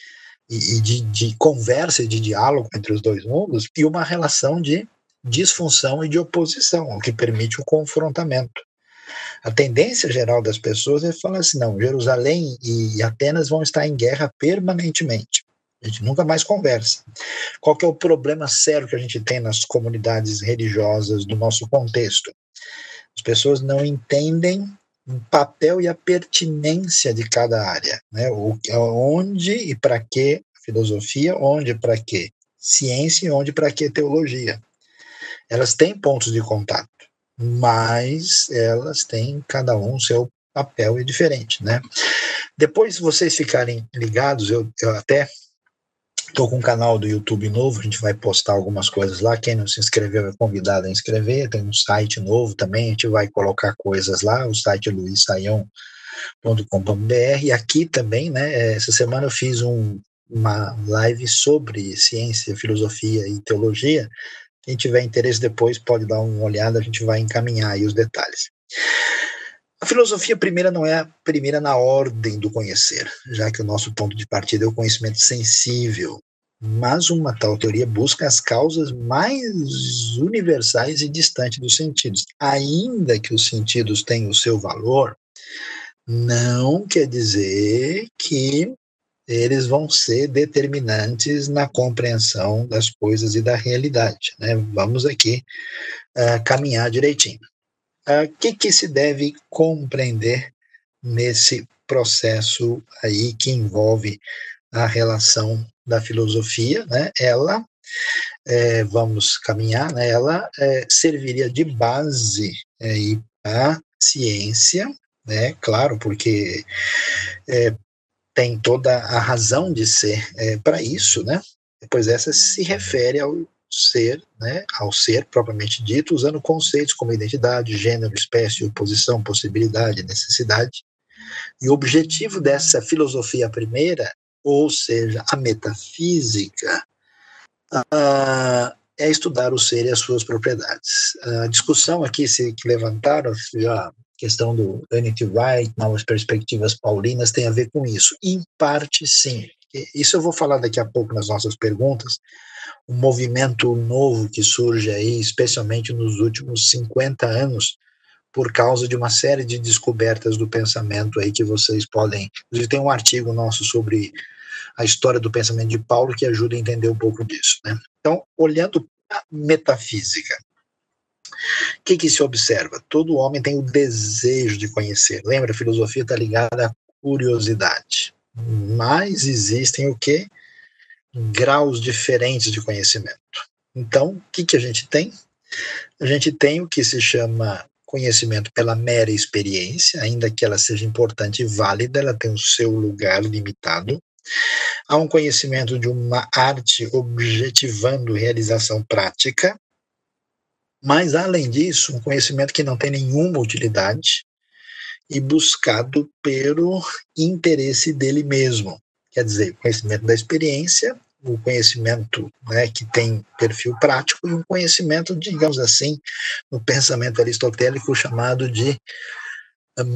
e de, de conversa e de diálogo entre os dois mundos, e uma relação de disfunção e de oposição, o que permite o confrontamento. A tendência geral das pessoas é falar assim: não, Jerusalém e Atenas vão estar em guerra permanentemente. A gente nunca mais conversa. Qual que é o problema sério que a gente tem nas comunidades religiosas do nosso contexto? As pessoas não entendem o papel e a pertinência de cada área, né? O, onde e para que filosofia, onde e para que ciência e onde e para que teologia. Elas têm pontos de contato, mas elas têm cada um seu papel é diferente, né? Depois, se vocês ficarem ligados, eu, eu até Estou com um canal do YouTube novo, a gente vai postar algumas coisas lá. Quem não se inscreveu é convidado a inscrever. Tem um site novo também, a gente vai colocar coisas lá, o site luissaião.com.br. E aqui também, né, essa semana eu fiz um, uma live sobre ciência, filosofia e teologia. Quem tiver interesse depois pode dar uma olhada, a gente vai encaminhar aí os detalhes. A filosofia primeira não é a primeira na ordem do conhecer, já que o nosso ponto de partida é o conhecimento sensível. Mas uma tal teoria busca as causas mais universais e distantes dos sentidos. Ainda que os sentidos tenham o seu valor, não quer dizer que eles vão ser determinantes na compreensão das coisas e da realidade. Né? Vamos aqui uh, caminhar direitinho. O uh, que, que se deve compreender nesse processo aí que envolve a relação da filosofia, né? Ela, é, vamos caminhar, né? Ela é, serviria de base é, para a ciência, né? Claro, porque é, tem toda a razão de ser é, para isso, né? Pois essa se refere ao ser, né, ao ser propriamente dito, usando conceitos como identidade, gênero, espécie, oposição, possibilidade, necessidade. E o objetivo dessa filosofia primeira, ou seja, a metafísica, uh, é estudar o ser e as suas propriedades. A discussão aqui se, que levantaram, a questão do Anity Wright, novas perspectivas paulinas, tem a ver com isso. Em parte, sim. Isso eu vou falar daqui a pouco nas nossas perguntas, um movimento novo que surge aí, especialmente nos últimos 50 anos, por causa de uma série de descobertas do pensamento aí que vocês podem. Inclusive, tem um artigo nosso sobre a história do pensamento de Paulo que ajuda a entender um pouco disso. Né? Então, olhando a metafísica, o que, que se observa? Todo homem tem o desejo de conhecer. Lembra, a filosofia está ligada à curiosidade. Mas existem o quê? graus diferentes de conhecimento. Então, o que, que a gente tem? A gente tem o que se chama conhecimento pela mera experiência, ainda que ela seja importante e válida, ela tem o seu lugar limitado. Há um conhecimento de uma arte objetivando realização prática, mas, além disso, um conhecimento que não tem nenhuma utilidade e buscado pelo interesse dele mesmo. Quer dizer, conhecimento da experiência, o conhecimento né, que tem perfil prático e um conhecimento, digamos assim, no pensamento aristotélico chamado de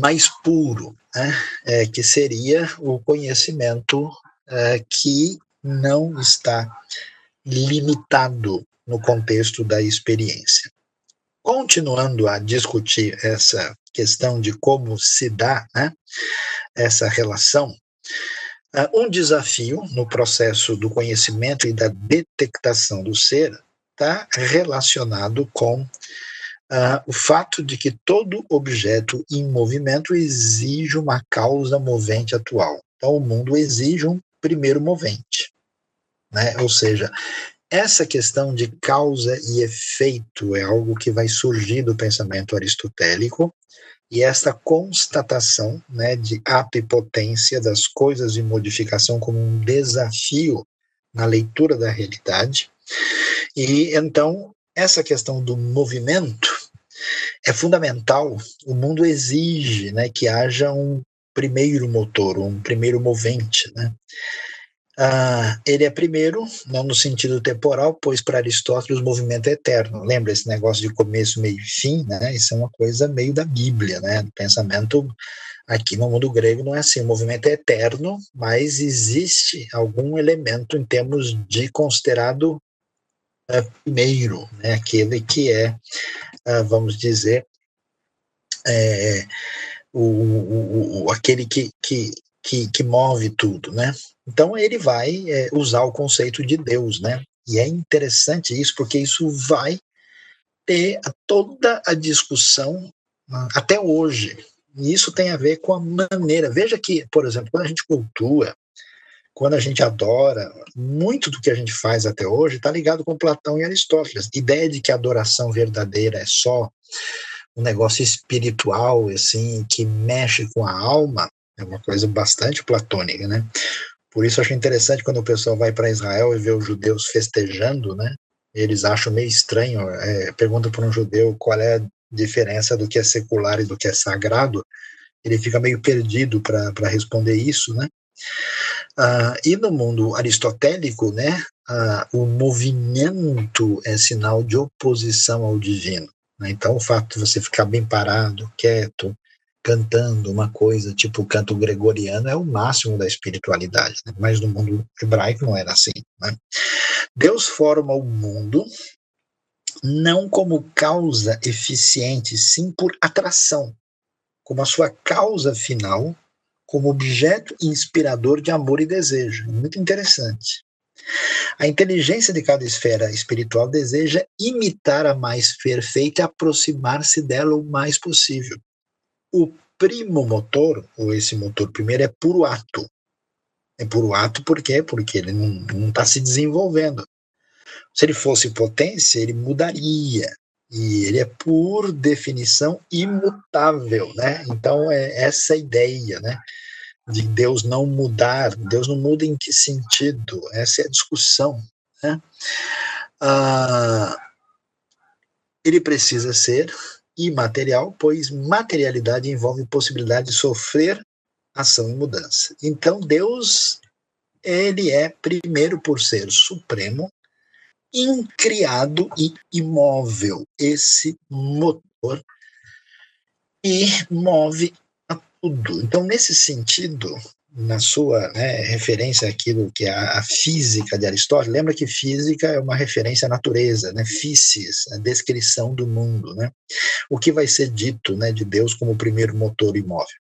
mais puro, né, é, que seria o conhecimento é, que não está limitado no contexto da experiência. Continuando a discutir essa questão de como se dá né, essa relação, ah, um desafio no processo do conhecimento e da detectação do ser está relacionado com uh, o fato de que todo objeto em movimento exige uma causa movente atual. Então, o mundo exige um primeiro movente. Né? Ou seja, essa questão de causa e efeito é algo que vai surgir do pensamento aristotélico e essa constatação né, de apipotência das coisas de modificação como um desafio na leitura da realidade. E então, essa questão do movimento é fundamental. O mundo exige né, que haja um primeiro motor, um primeiro movente. Né? Ah, ele é primeiro, não no sentido temporal, pois para Aristóteles o movimento é eterno. Lembra esse negócio de começo, meio e fim? Né? Isso é uma coisa meio da Bíblia, né? O pensamento aqui no mundo grego não é assim. O movimento é eterno, mas existe algum elemento em termos de considerado uh, primeiro, né? aquele que é, uh, vamos dizer, é, o, o, o, aquele que, que que, que move tudo, né? Então ele vai é, usar o conceito de Deus, né? E é interessante isso, porque isso vai ter toda a discussão ah, até hoje. E isso tem a ver com a maneira. Veja que, por exemplo, quando a gente cultua, quando a gente adora, muito do que a gente faz até hoje está ligado com Platão e Aristóteles. Ideia de que a adoração verdadeira é só um negócio espiritual, assim, que mexe com a alma, é uma coisa bastante platônica, né? Por isso acho interessante quando o pessoal vai para Israel e vê os judeus festejando, né? Eles acham meio estranho, é, pergunta para um judeu qual é a diferença do que é secular e do que é sagrado, ele fica meio perdido para responder isso, né? Ah, e no mundo aristotélico, né, ah, o movimento é sinal de oposição ao divino. Né? Então, o fato de você ficar bem parado, quieto, cantando uma coisa tipo o canto gregoriano é o máximo da espiritualidade, né? mas no mundo hebraico não era assim. Né? Deus forma o mundo não como causa eficiente, sim por atração, como a sua causa final, como objeto inspirador de amor e desejo. Muito interessante. A inteligência de cada esfera espiritual deseja imitar a mais perfeita e aproximar-se dela o mais possível. O primo motor, ou esse motor primeiro, é puro ato. É puro ato por quê? Porque ele não está se desenvolvendo. Se ele fosse potência, ele mudaria. E ele é, por definição, imutável, né? Então, é essa ideia, né? de Deus não mudar, Deus não muda em que sentido? Essa é a discussão. Né? Ah, ele precisa ser imaterial, pois materialidade envolve possibilidade de sofrer ação e mudança. Então Deus, ele é primeiro por ser supremo, incriado e imóvel, esse motor e move tudo. Então, nesse sentido, na sua né, referência àquilo que é a, a, física de Aristóteles, lembra que física é uma referência à natureza, né, físis, a descrição do mundo, né, o que vai ser dito né, de Deus como o primeiro motor imóvel.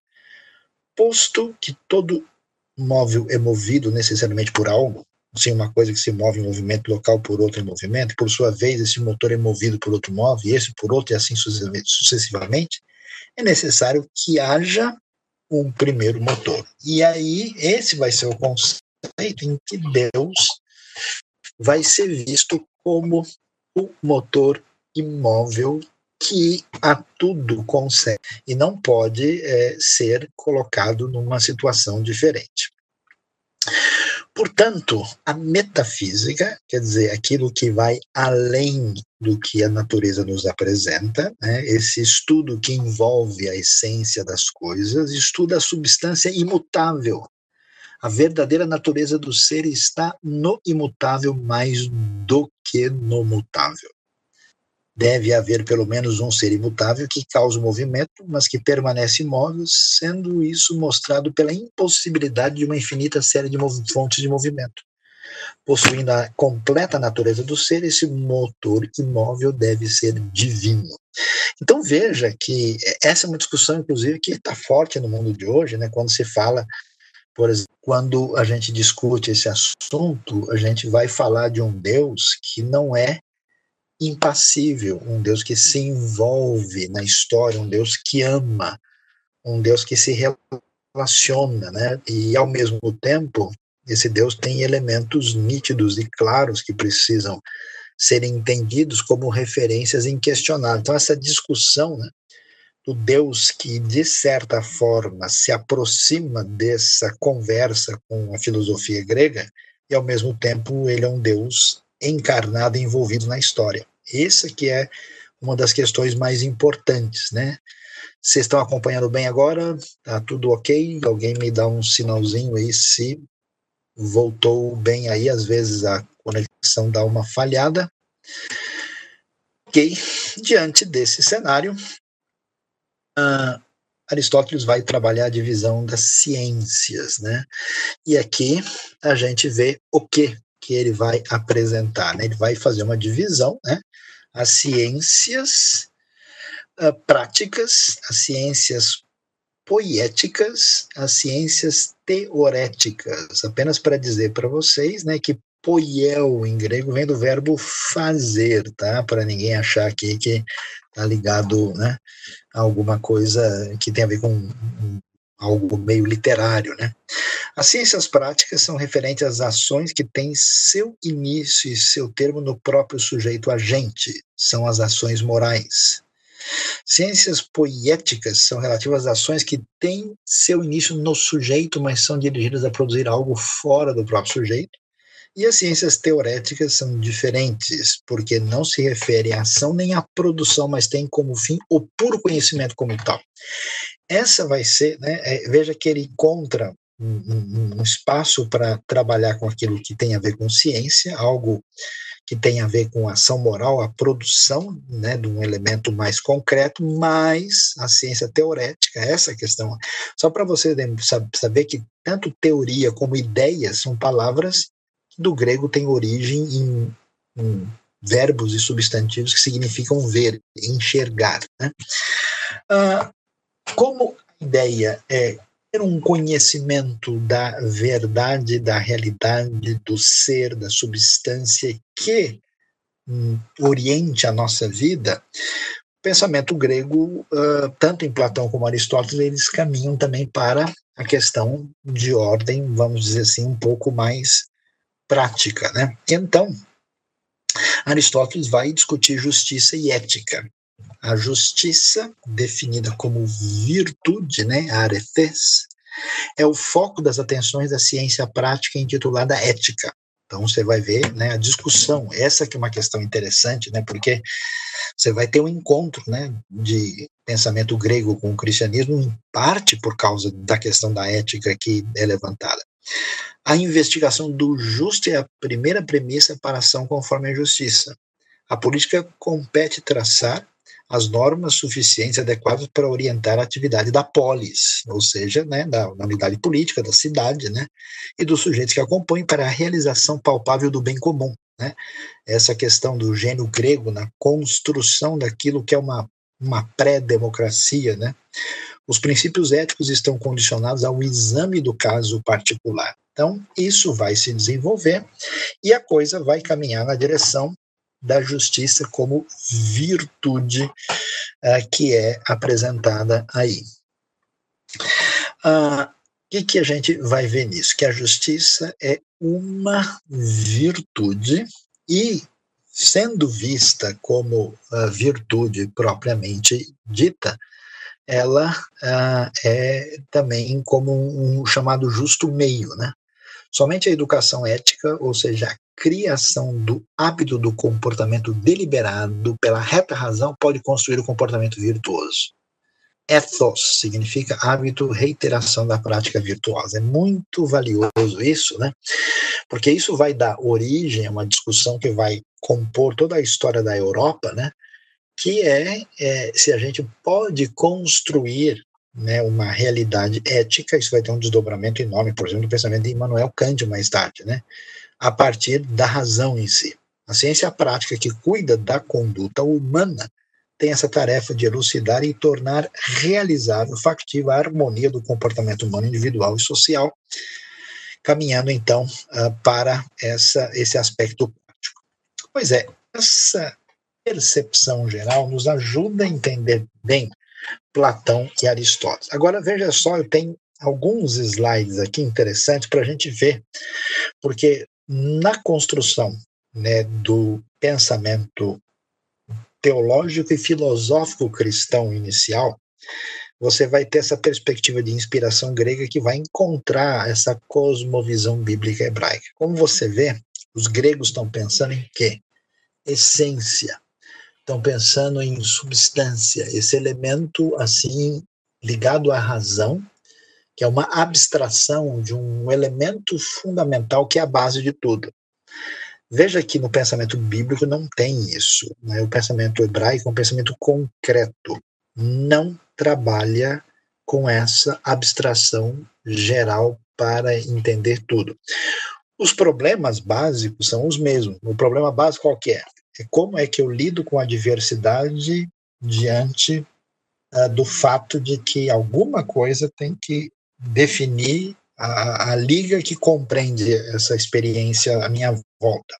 Posto que todo móvel é movido necessariamente por algo, assim, uma coisa que se move em movimento local por outro em movimento, por sua vez, esse motor é movido por outro móvel, e esse por outro, e assim sucessivamente, é necessário que haja um primeiro motor. E aí, esse vai ser o conceito em que Deus vai ser visto como o motor imóvel que a tudo consegue e não pode é, ser colocado numa situação diferente. Portanto, a metafísica, quer dizer, aquilo que vai além do que a natureza nos apresenta, né, esse estudo que envolve a essência das coisas, estuda a substância imutável. A verdadeira natureza do ser está no imutável mais do que no mutável deve haver pelo menos um ser imutável que causa o movimento, mas que permanece imóvel, sendo isso mostrado pela impossibilidade de uma infinita série de fontes de movimento. Possuindo a completa natureza do ser, esse motor imóvel deve ser divino. Então veja que essa é uma discussão, inclusive, que está forte no mundo de hoje, né? quando se fala, por exemplo, quando a gente discute esse assunto, a gente vai falar de um Deus que não é impassível, um Deus que se envolve na história, um Deus que ama, um Deus que se relaciona, né? E ao mesmo tempo, esse Deus tem elementos nítidos e claros que precisam serem entendidos como referências inquestionáveis. Então essa discussão, né, do Deus que de certa forma se aproxima dessa conversa com a filosofia grega e ao mesmo tempo ele é um Deus encarnado e envolvido na história. Essa que é uma das questões mais importantes, né? Vocês estão acompanhando bem agora? Tá tudo ok? Alguém me dá um sinalzinho aí se voltou bem aí, às vezes a conexão dá uma falhada. Ok, diante desse cenário, uh, Aristóteles vai trabalhar a divisão das ciências, né? E aqui a gente vê o que que ele vai apresentar, né? Ele vai fazer uma divisão, né? As ciências uh, práticas, as ciências poéticas às ciências teoréticas. Apenas para dizer para vocês, né, que poiel em grego vem do verbo fazer, tá? Para ninguém achar aqui que tá ligado, né, a alguma coisa que tem a ver com algo meio literário, né? As ciências práticas são referentes às ações que têm seu início e seu termo no próprio sujeito agente, são as ações morais. Ciências poéticas são relativas às ações que têm seu início no sujeito, mas são dirigidas a produzir algo fora do próprio sujeito. E as ciências teoréticas são diferentes, porque não se refere à ação nem à produção, mas tem como fim o puro conhecimento como tal. Essa vai ser, né, é, veja que ele encontra um, um, um espaço para trabalhar com aquilo que tem a ver com ciência, algo que tem a ver com ação moral, a produção né, de um elemento mais concreto, mas a ciência teorética, essa questão. Só para você saber que tanto teoria como ideia são palavras que do grego têm origem em, em verbos e substantivos que significam ver, enxergar. Né? Ah, como a ideia é um conhecimento da verdade, da realidade, do ser, da substância que hum, oriente a nossa vida, o pensamento grego, uh, tanto em Platão como Aristóteles, eles caminham também para a questão de ordem, vamos dizer assim, um pouco mais prática. Né? Então, Aristóteles vai discutir justiça e ética. A justiça, definida como virtude, né, arethes, é o foco das atenções da ciência prática intitulada ética. Então você vai ver né, a discussão, essa que é uma questão interessante, né, porque você vai ter um encontro né, de pensamento grego com o cristianismo, em parte por causa da questão da ética que é levantada. A investigação do justo é a primeira premissa para a ação conforme a justiça. A política compete traçar as normas suficientes adequadas para orientar a atividade da polis, ou seja, né, da, da, unidade política, da cidade, né, e dos sujeitos que acompanham para a realização palpável do bem comum. Né? Essa questão do gênio grego na construção daquilo que é uma, uma pré-democracia, né? Os princípios éticos estão condicionados ao exame do caso particular. Então, isso vai se desenvolver e a coisa vai caminhar na direção da justiça como virtude uh, que é apresentada aí. O uh, que, que a gente vai ver nisso? Que a justiça é uma virtude e, sendo vista como a virtude propriamente dita, ela uh, é também como um, um chamado justo meio, né? Somente a educação ética, ou seja, a criação do hábito do comportamento deliberado pela reta razão, pode construir o comportamento virtuoso. Ethos significa hábito, reiteração da prática virtuosa. É muito valioso isso, né? Porque isso vai dar origem a uma discussão que vai compor toda a história da Europa, né? Que é, é se a gente pode construir né, uma realidade ética, isso vai ter um desdobramento enorme, por exemplo, do pensamento de Immanuel Kant mais tarde, né, a partir da razão em si. A ciência prática que cuida da conduta humana tem essa tarefa de elucidar e tornar realizável, factível a harmonia do comportamento humano individual e social, caminhando então uh, para essa, esse aspecto prático. Pois é, essa percepção geral nos ajuda a entender bem Platão e Aristóteles. Agora, veja só, eu tenho alguns slides aqui interessantes para a gente ver, porque na construção né, do pensamento teológico e filosófico cristão inicial, você vai ter essa perspectiva de inspiração grega que vai encontrar essa cosmovisão bíblica hebraica. Como você vê, os gregos estão pensando em quê? Essência, estão pensando em substância, esse elemento assim ligado à razão, que é uma abstração de um elemento fundamental que é a base de tudo. Veja que no pensamento bíblico não tem isso. Né? O pensamento hebraico é um pensamento concreto, não trabalha com essa abstração geral para entender tudo. Os problemas básicos são os mesmos. O problema básico qual é? é como é que eu lido com a diversidade diante uh, do fato de que alguma coisa tem que definir a, a liga que compreende essa experiência à minha volta.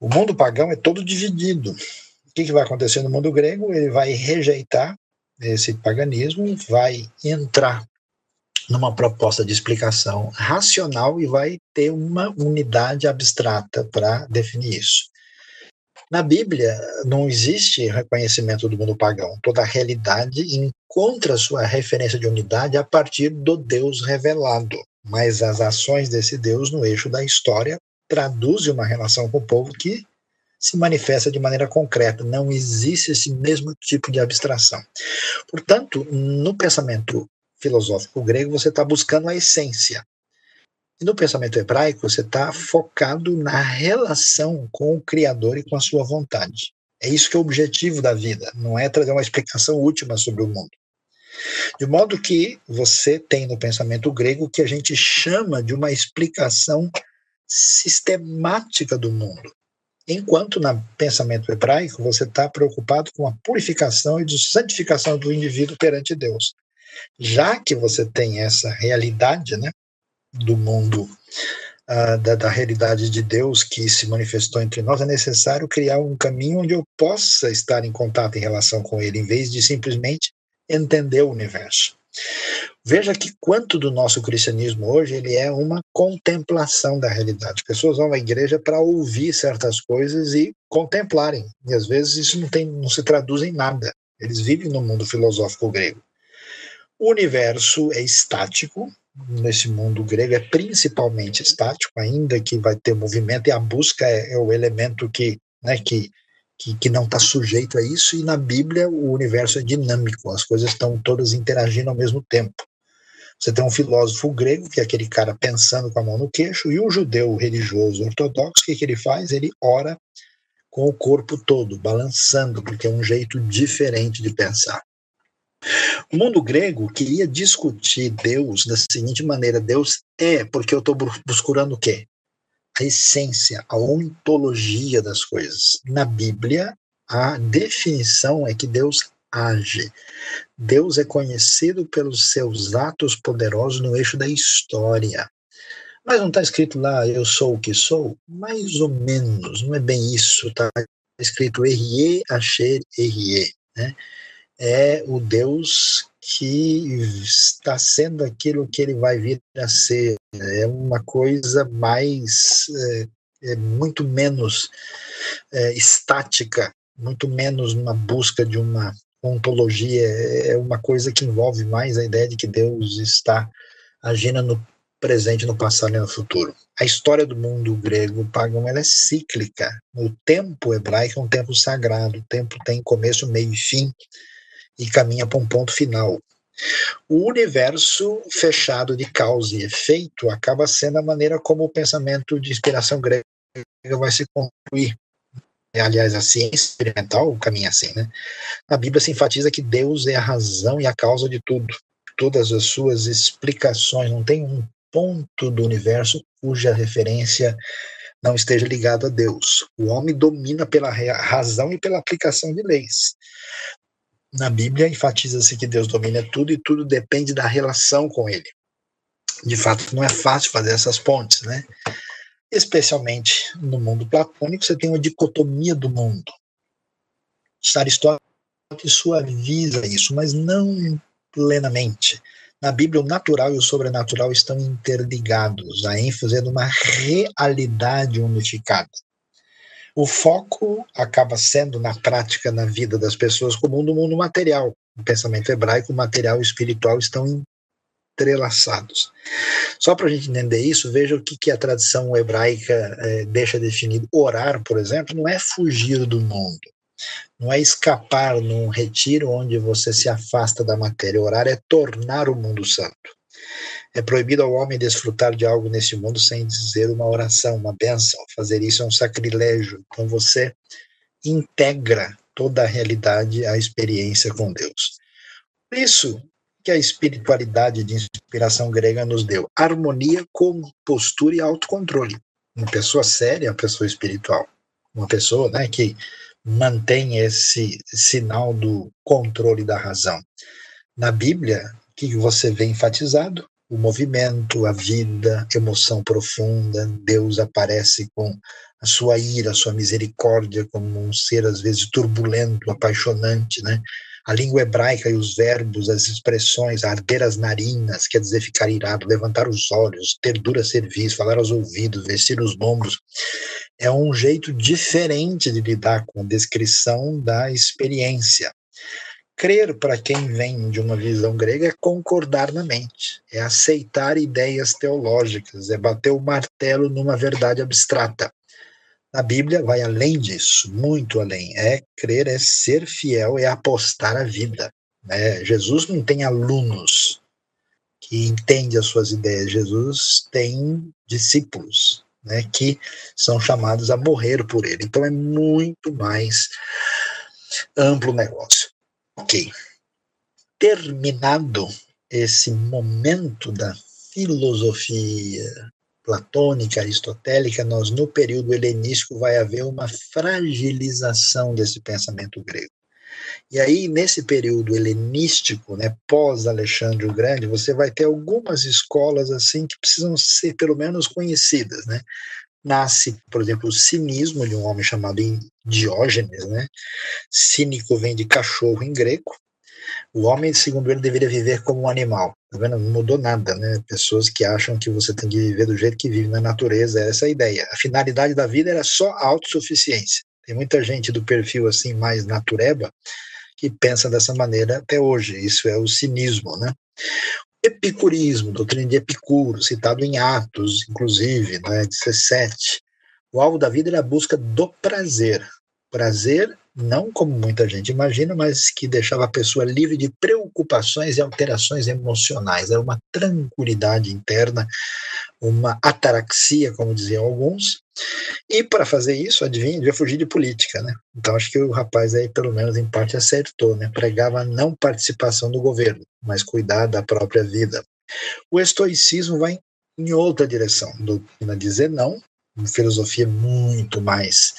O mundo pagão é todo dividido. O que, que vai acontecer no mundo grego? Ele vai rejeitar esse paganismo, vai entrar numa proposta de explicação racional e vai ter uma unidade abstrata para definir isso. Na Bíblia não existe reconhecimento do mundo pagão. Toda a realidade encontra sua referência de unidade a partir do Deus revelado. Mas as ações desse Deus no eixo da história traduzem uma relação com o povo que se manifesta de maneira concreta. Não existe esse mesmo tipo de abstração. Portanto, no pensamento filosófico grego, você está buscando a essência. E no pensamento hebraico, você está focado na relação com o Criador e com a sua vontade. É isso que é o objetivo da vida, não é trazer uma explicação última sobre o mundo. De modo que você tem no pensamento grego o que a gente chama de uma explicação sistemática do mundo. Enquanto no pensamento hebraico você está preocupado com a purificação e santificação do indivíduo perante Deus. Já que você tem essa realidade, né, do mundo, uh, da, da realidade de Deus que se manifestou entre nós, é necessário criar um caminho onde eu possa estar em contato em relação com Ele, em vez de simplesmente entender o universo. Veja que quanto do nosso cristianismo hoje ele é uma contemplação da realidade. Pessoas vão à igreja para ouvir certas coisas e contemplarem. E às vezes isso não, tem, não se traduz em nada. Eles vivem no mundo filosófico grego. O universo é estático, nesse mundo grego é principalmente estático, ainda que vai ter movimento, e a busca é, é o elemento que, né, que, que, que não está sujeito a isso, e na Bíblia o universo é dinâmico, as coisas estão todas interagindo ao mesmo tempo. Você tem um filósofo grego, que é aquele cara pensando com a mão no queixo, e o judeu religioso ortodoxo, o que, que ele faz? Ele ora com o corpo todo, balançando, porque é um jeito diferente de pensar. O mundo grego queria discutir Deus da seguinte maneira: Deus é, porque eu estou buscando o quê? A essência, a ontologia das coisas. Na Bíblia, a definição é que Deus age. Deus é conhecido pelos seus atos poderosos no eixo da história. Mas não está escrito lá, eu sou o que sou? Mais ou menos, não é bem isso. Está escrito Erie, Asher, Erie. Né? É o Deus que está sendo aquilo que ele vai vir a ser. É uma coisa mais, é, é muito menos é, estática, muito menos uma busca de uma ontologia, é uma coisa que envolve mais a ideia de que Deus está agindo no presente, no passado e no futuro. A história do mundo grego pagão ela é cíclica. O tempo hebraico é um tempo sagrado. O tempo tem começo, meio e fim e caminha para um ponto final. O universo fechado de causa e efeito acaba sendo a maneira como o pensamento de inspiração grega vai se concluir. Aliás, a ciência experimental caminha assim, né? A Bíblia se enfatiza que Deus é a razão e a causa de tudo. Todas as suas explicações, não tem um ponto do universo cuja referência não esteja ligado a Deus. O homem domina pela razão e pela aplicação de leis na Bíblia enfatiza-se que Deus domina tudo e tudo depende da relação com Ele. De fato, não é fácil fazer essas pontes, né? Especialmente no mundo platônico, você tem uma dicotomia do mundo. Aristóteles suaviza isso, mas não plenamente. Na Bíblia, o natural e o sobrenatural estão interligados. A ênfase é numa realidade unificada o foco acaba sendo, na prática, na vida das pessoas, como no mundo material. No pensamento hebraico, o material e o espiritual estão entrelaçados. Só para a gente entender isso, veja o que, que a tradição hebraica é, deixa definido. Orar, por exemplo, não é fugir do mundo, não é escapar num retiro onde você se afasta da matéria. Orar é tornar o mundo santo. É proibido ao homem desfrutar de algo neste mundo sem dizer uma oração, uma bênção. Fazer isso é um sacrilégio. Então você integra toda a realidade à experiência com Deus. Por isso que a espiritualidade de inspiração grega nos deu harmonia, compostura e autocontrole. Uma pessoa séria é uma pessoa espiritual. Uma pessoa né, que mantém esse sinal do controle da razão. Na Bíblia, o que você vê enfatizado? O movimento, a vida, emoção profunda. Deus aparece com a sua ira, a sua misericórdia, como um ser às vezes turbulento, apaixonante, né? A língua hebraica e os verbos, as expressões, arder as narinas, quer dizer ficar irado, levantar os olhos, ter dura cerviz, falar aos ouvidos, vestir os ombros, é um jeito diferente de lidar com a descrição da experiência. Crer, para quem vem de uma visão grega, é concordar na mente, é aceitar ideias teológicas, é bater o martelo numa verdade abstrata. A Bíblia vai além disso, muito além. É crer, é ser fiel, é apostar a vida. Né? Jesus não tem alunos que entendem as suas ideias. Jesus tem discípulos né, que são chamados a morrer por ele. Então é muito mais amplo o negócio. Ok. Terminado esse momento da filosofia platônica, aristotélica, nós no período helenístico vai haver uma fragilização desse pensamento grego. E aí, nesse período helenístico, né, pós-Alexandre o Grande, você vai ter algumas escolas assim que precisam ser pelo menos conhecidas, né? Nasce, por exemplo, o cinismo de um homem chamado Diógenes, né? Cínico vem de cachorro em grego, o homem, segundo ele, deveria viver como um animal. Tá vendo? Não mudou nada, né? Pessoas que acham que você tem que viver do jeito que vive na natureza, essa é a ideia. A finalidade da vida era só a autossuficiência. Tem muita gente do perfil assim mais natureba que pensa dessa maneira até hoje. Isso é o cinismo, né? Epicurismo, doutrina de Epicuro, citado em Atos, inclusive, né, 17. O alvo da vida era a busca do prazer. Prazer não como muita gente imagina, mas que deixava a pessoa livre de preocupações e alterações emocionais. Era uma tranquilidade interna, uma ataraxia, como diziam alguns. E para fazer isso, adivinha, devia fugir de política, né? Então acho que o rapaz aí, pelo menos em parte, acertou, né? Pregava a não participação do governo, mas cuidar da própria vida. O estoicismo vai em outra direção, doutrina dizer não, uma filosofia muito mais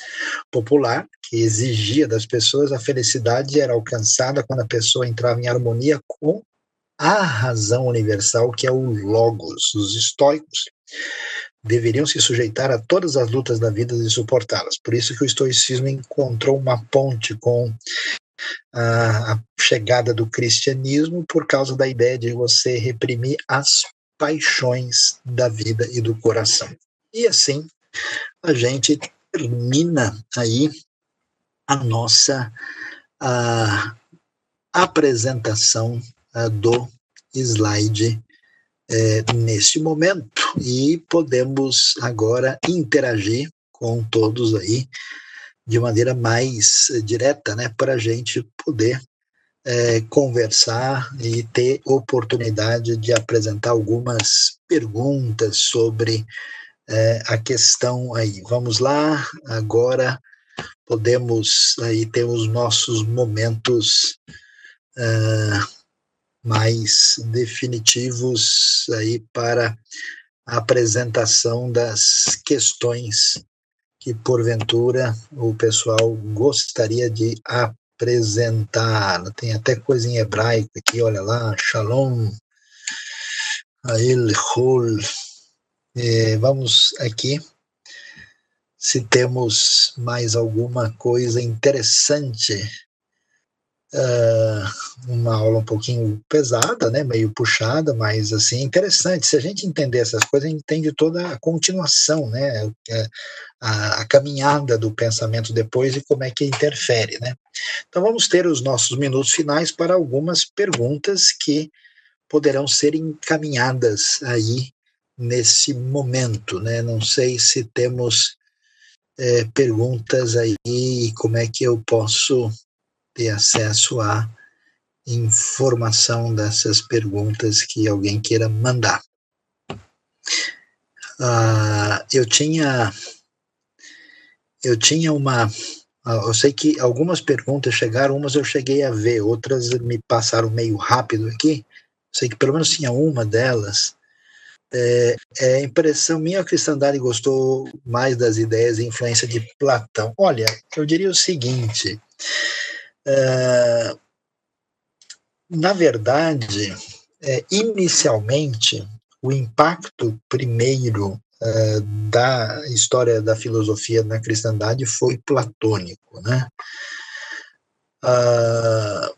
popular, que exigia das pessoas a felicidade era alcançada quando a pessoa entrava em harmonia com a razão universal, que é o Logos. Os estoicos deveriam se sujeitar a todas as lutas da vida e suportá-las. Por isso que o estoicismo encontrou uma ponte com a chegada do cristianismo por causa da ideia de você reprimir as paixões da vida e do coração. E assim, a gente termina aí a nossa a, apresentação a, do slide é, neste momento e podemos agora interagir com todos aí de maneira mais direta, né, para a gente poder é, conversar e ter oportunidade de apresentar algumas perguntas sobre é, a questão aí. Vamos lá, agora podemos aí ter os nossos momentos uh, mais definitivos aí para a apresentação das questões que porventura o pessoal gostaria de apresentar. Tem até coisa em hebraico aqui, olha lá, Shalom, Ail Hol, é, vamos aqui se temos mais alguma coisa interessante. Uh, uma aula um pouquinho pesada, né, meio puxada, mas assim interessante. Se a gente entender essas coisas, a gente entende toda a continuação, né, é, a, a caminhada do pensamento depois e como é que interfere, né. Então vamos ter os nossos minutos finais para algumas perguntas que poderão ser encaminhadas aí nesse momento, né? Não sei se temos é, perguntas aí, como é que eu posso ter acesso à informação dessas perguntas que alguém queira mandar. Ah, eu tinha eu tinha uma ah, eu sei que algumas perguntas chegaram, umas eu cheguei a ver, outras me passaram meio rápido aqui. Sei que pelo menos tinha uma delas é, é impressão minha, a cristandade gostou mais das ideias e influência de Platão. Olha, eu diria o seguinte: é, na verdade, é, inicialmente, o impacto primeiro é, da história da filosofia na cristandade foi platônico, né? Ah,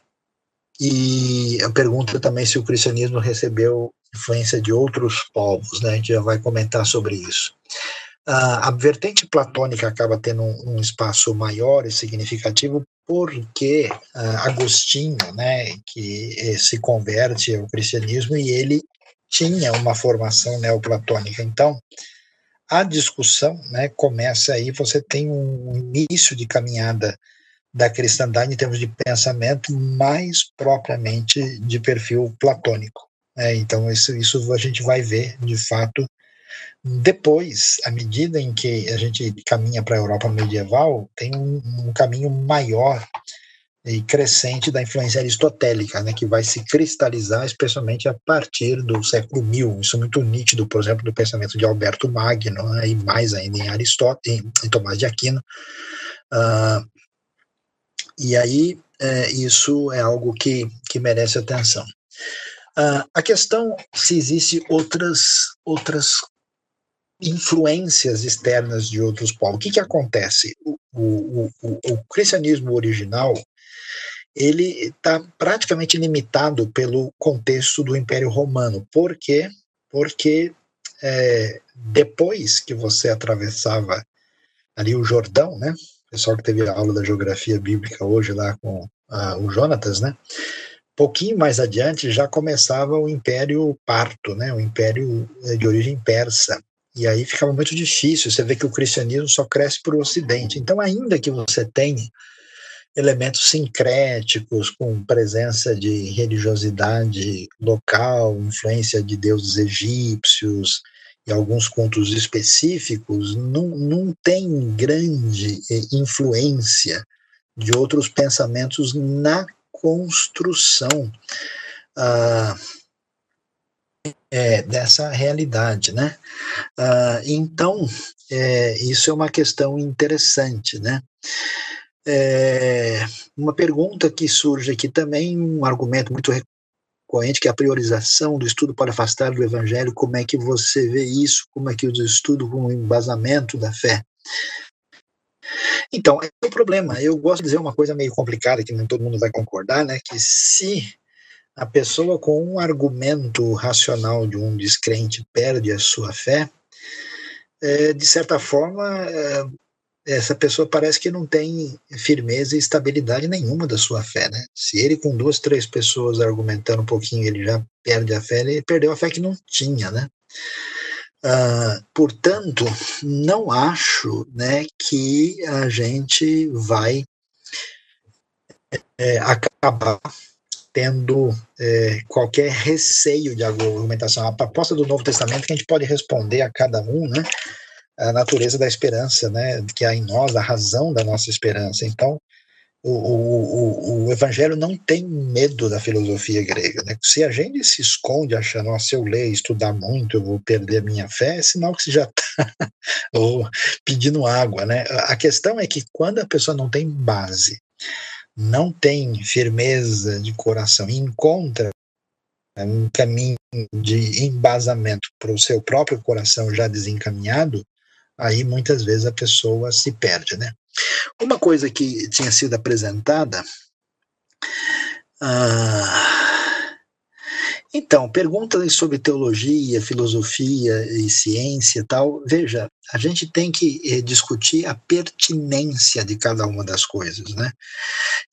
e a pergunta também se o cristianismo recebeu influência de outros povos, né? A gente já vai comentar sobre isso. A vertente platônica acaba tendo um, um, espaço maior e significativo porque uh, Agostinho, né, que eh, se converte ao cristianismo e ele tinha uma formação neoplatônica. Então, a discussão, né, começa aí, você tem um início de caminhada da cristandade em termos de pensamento mais propriamente de perfil platônico. É, então, isso, isso a gente vai ver, de fato, depois, à medida em que a gente caminha para a Europa medieval, tem um, um, caminho maior e crescente da influência aristotélica, né, que vai se cristalizar especialmente a partir do século mil. Isso é muito nítido, por exemplo, do pensamento de Alberto Magno, né, e mais ainda em Aristóteles, em, em Tomás de Aquino. Uh, e aí, é, isso é algo que, que merece atenção. Uh, a questão se existe outras outras influências externas de outros povos. O que, que acontece? O, o, o, o cristianismo original ele está praticamente limitado pelo contexto do Império Romano. Por quê? Porque é, depois que você atravessava ali o Jordão, né? O pessoal que teve a aula da geografia bíblica hoje lá com uh, o Jonatas, né? pouquinho mais adiante já começava o Império Parto, né, o Império eh, de origem persa. E aí ficava muito difícil, você vê que o cristianismo só cresce para o Ocidente. Então, ainda que você tenha elementos sincréticos, com presença de religiosidade local, influência de deuses egípcios e alguns contos específicos, não, não tem grande eh, influência de outros pensamentos na construção ah, é, dessa realidade, né? Ah, então, é, isso é uma questão interessante, né? É, uma pergunta que surge aqui também, um argumento muito recorrente, que é a priorização do estudo para afastar do evangelho, como é que você vê isso, como é que o estudo com o embasamento da fé. Então, é o problema. Eu gosto de dizer uma coisa meio complicada, que nem todo mundo vai concordar, né? Que se a pessoa com um argumento racional de um descrente perde a sua fé, é, de certa forma, é, essa pessoa parece que não tem firmeza e estabilidade nenhuma da sua fé, né? Se ele com duas, três pessoas argumentando um pouquinho, ele já perde a fé, ele perdeu a fé que não tinha, né? Uh, portanto, não acho né, que a gente vai é, acabar tendo é, qualquer receio de argumentação. A proposta do Novo Testamento é que a gente pode responder a cada um, né, a natureza da esperança, né, que há em nós, a razão da nossa esperança. Então, o, o, o, evangelho não tem medo da filosofia grega. Né? Se a gente se esconde achando, se eu ler estudar muito, eu vou perder a minha fé, é sinal que você já está pedindo água. Né? A questão é que quando a pessoa não tem base, não tem firmeza de coração e encontra um caminho de embasamento para o seu próprio coração já desencaminhado, aí muitas vezes a pessoa se perde, né? Uma coisa que tinha sido apresentada. Ah, então, perguntas sobre teologia, filosofia e ciência e tal. Veja, a gente tem que eh, discutir a pertinência de cada uma das coisas, né?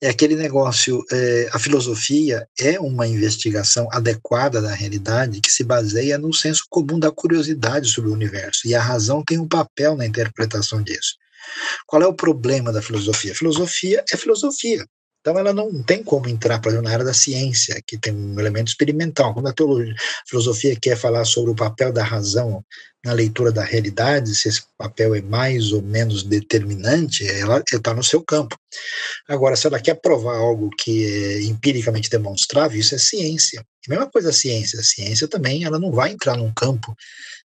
É aquele negócio, eh, a filosofia é uma investigação adequada da realidade que se baseia no senso comum da curiosidade sobre o universo, e a razão tem um papel na interpretação disso. Qual é o problema da filosofia? filosofia é filosofia. Então ela não tem como entrar, por exemplo, na área da ciência, que tem um elemento experimental. Quando a, teologia, a filosofia quer falar sobre o papel da razão na leitura da realidade, se esse papel é mais ou menos determinante, ela está no seu campo. Agora, se ela quer provar algo que é empiricamente demonstrável, isso é ciência. A mesma coisa a ciência. A ciência também ela não vai entrar num campo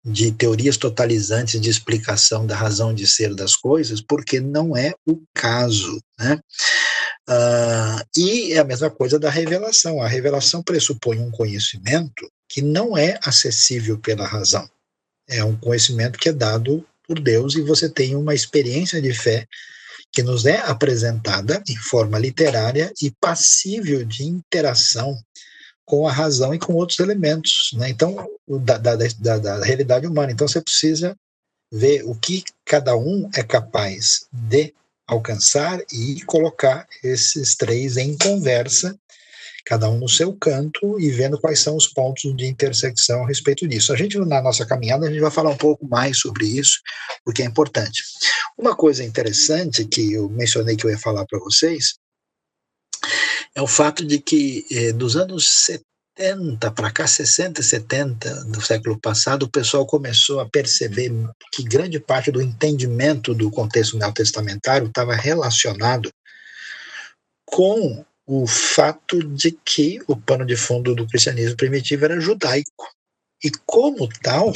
de teorias totalizantes de explicação da razão de ser das coisas, porque não é o caso. Né? Uh, e é a mesma coisa da revelação. A revelação pressupõe um conhecimento que não é acessível pela razão. É um conhecimento que é dado por Deus e você tem uma experiência de fé que nos é apresentada em forma literária e passível de interação com a razão e com outros elementos, né? Então, da, da, da, da realidade humana. Então, você precisa ver o que cada um é capaz de alcançar e colocar esses três em conversa, cada um no seu canto e vendo quais são os pontos de intersecção a respeito disso. A gente, na nossa caminhada, a gente vai falar um pouco mais sobre isso, porque é importante. Uma coisa interessante que eu mencionei que eu ia falar para vocês é o fato de que eh, dos anos 70 para cá, 60 e 70 do século passado, o pessoal começou a perceber que grande parte do entendimento do contexto neotestamentário estava relacionado com o fato de que o pano de fundo do cristianismo primitivo era judaico. E como tal,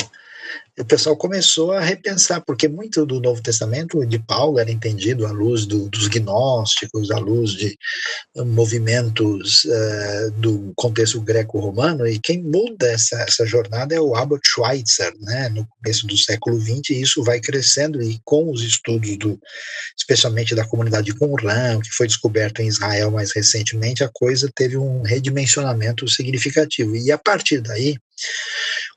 o pessoal começou a repensar, porque muito do Novo Testamento de Paulo era entendido à luz do, dos gnósticos, à luz de movimentos uh, do contexto greco-romano, e quem muda essa, essa jornada é o Albert Schweitzer, né, no começo do século XX, e isso vai crescendo, e com os estudos, do, especialmente da comunidade de Qumran, que foi descoberto em Israel mais recentemente, a coisa teve um redimensionamento significativo, e a partir daí,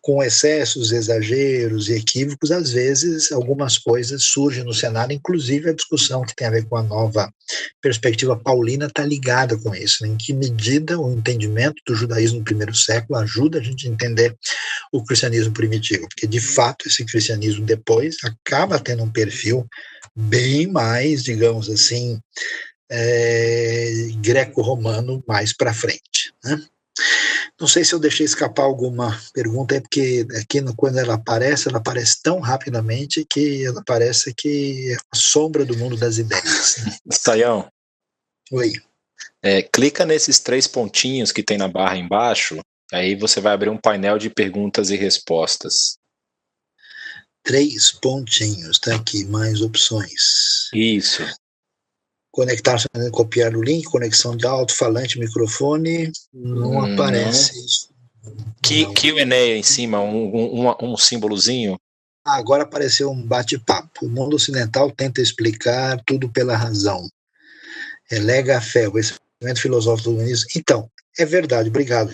com excessos, exageros e equívocos, às vezes algumas coisas surgem no cenário, inclusive a discussão que tem a ver com a nova perspectiva paulina está ligada com isso. Né? Em que medida o entendimento do judaísmo no primeiro século ajuda a gente a entender o cristianismo primitivo? Porque, de fato, esse cristianismo depois acaba tendo um perfil bem mais, digamos assim, é, greco-romano mais para frente. Né? Não sei se eu deixei escapar alguma pergunta, é porque aqui no, quando ela aparece, ela aparece tão rapidamente que ela parece que é a sombra do mundo das ideias. Saião. Oi. É, clica nesses três pontinhos que tem na barra embaixo, aí você vai abrir um painel de perguntas e respostas. Três pontinhos, tá aqui, mais opções. Isso conectar, copiar o link, conexão de alto-falante, microfone, não hum, aparece isso. Que, Q&A em cima, um, um, um símbolozinho? Ah, agora apareceu um bate-papo. O mundo ocidental tenta explicar tudo pela razão. Relega a fé, o conhecimento filosófico do humanismo. Então, é verdade, obrigado.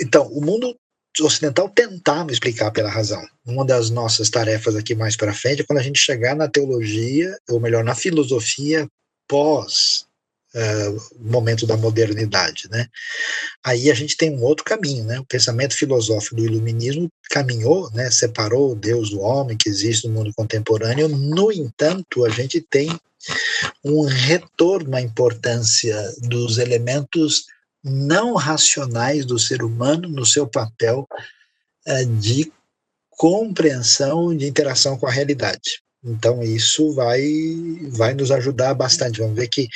Então, o mundo ocidental tentava explicar pela razão. Uma das nossas tarefas aqui mais para frente é quando a gente chegar na teologia, ou melhor, na filosofia pós uh, momento da modernidade, né? Aí a gente tem um outro caminho, né? O pensamento filosófico do iluminismo caminhou, né? Separou Deus do homem que existe no mundo contemporâneo. No entanto, a gente tem um retorno à importância dos elementos não racionais do ser humano no seu papel uh, de compreensão de interação com a realidade. Então isso vai vai nos ajudar bastante. Vamos ver que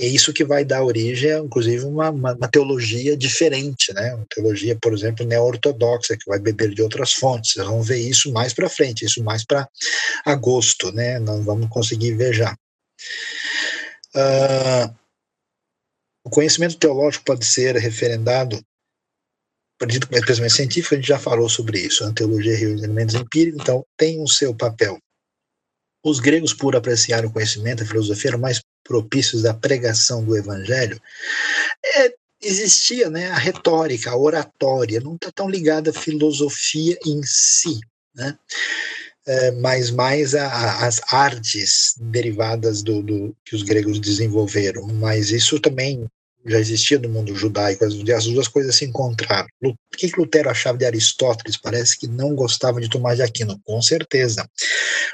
é isso que vai dar origem, inclusive, uma, uma, uma, teologia diferente, né? Uma teologia, por exemplo, neo-ortodoxa, que vai beber de outras fontes. Vamos ver isso mais para frente, isso mais para agosto, né? Não vamos conseguir ver já. Uh, o conhecimento teológico pode ser referendado partido com pensamento científico, a gente já falou sobre isso. A teologia e os elementos empíricos, então, tem o seu papel. Os gregos, por apreciar o conhecimento, a filosofia, eram mais propícios da pregação do evangelho. É, existia né, a retórica, a oratória, não está tão ligada à filosofia em si, né? É, mas mais as artes derivadas do, do, que os gregos desenvolveram. Mas isso também já existia no mundo judaico, as, as duas coisas se encontraram. O que Lutero achava de Aristóteles? Parece que não gostava de Tomás de Aquino, com certeza.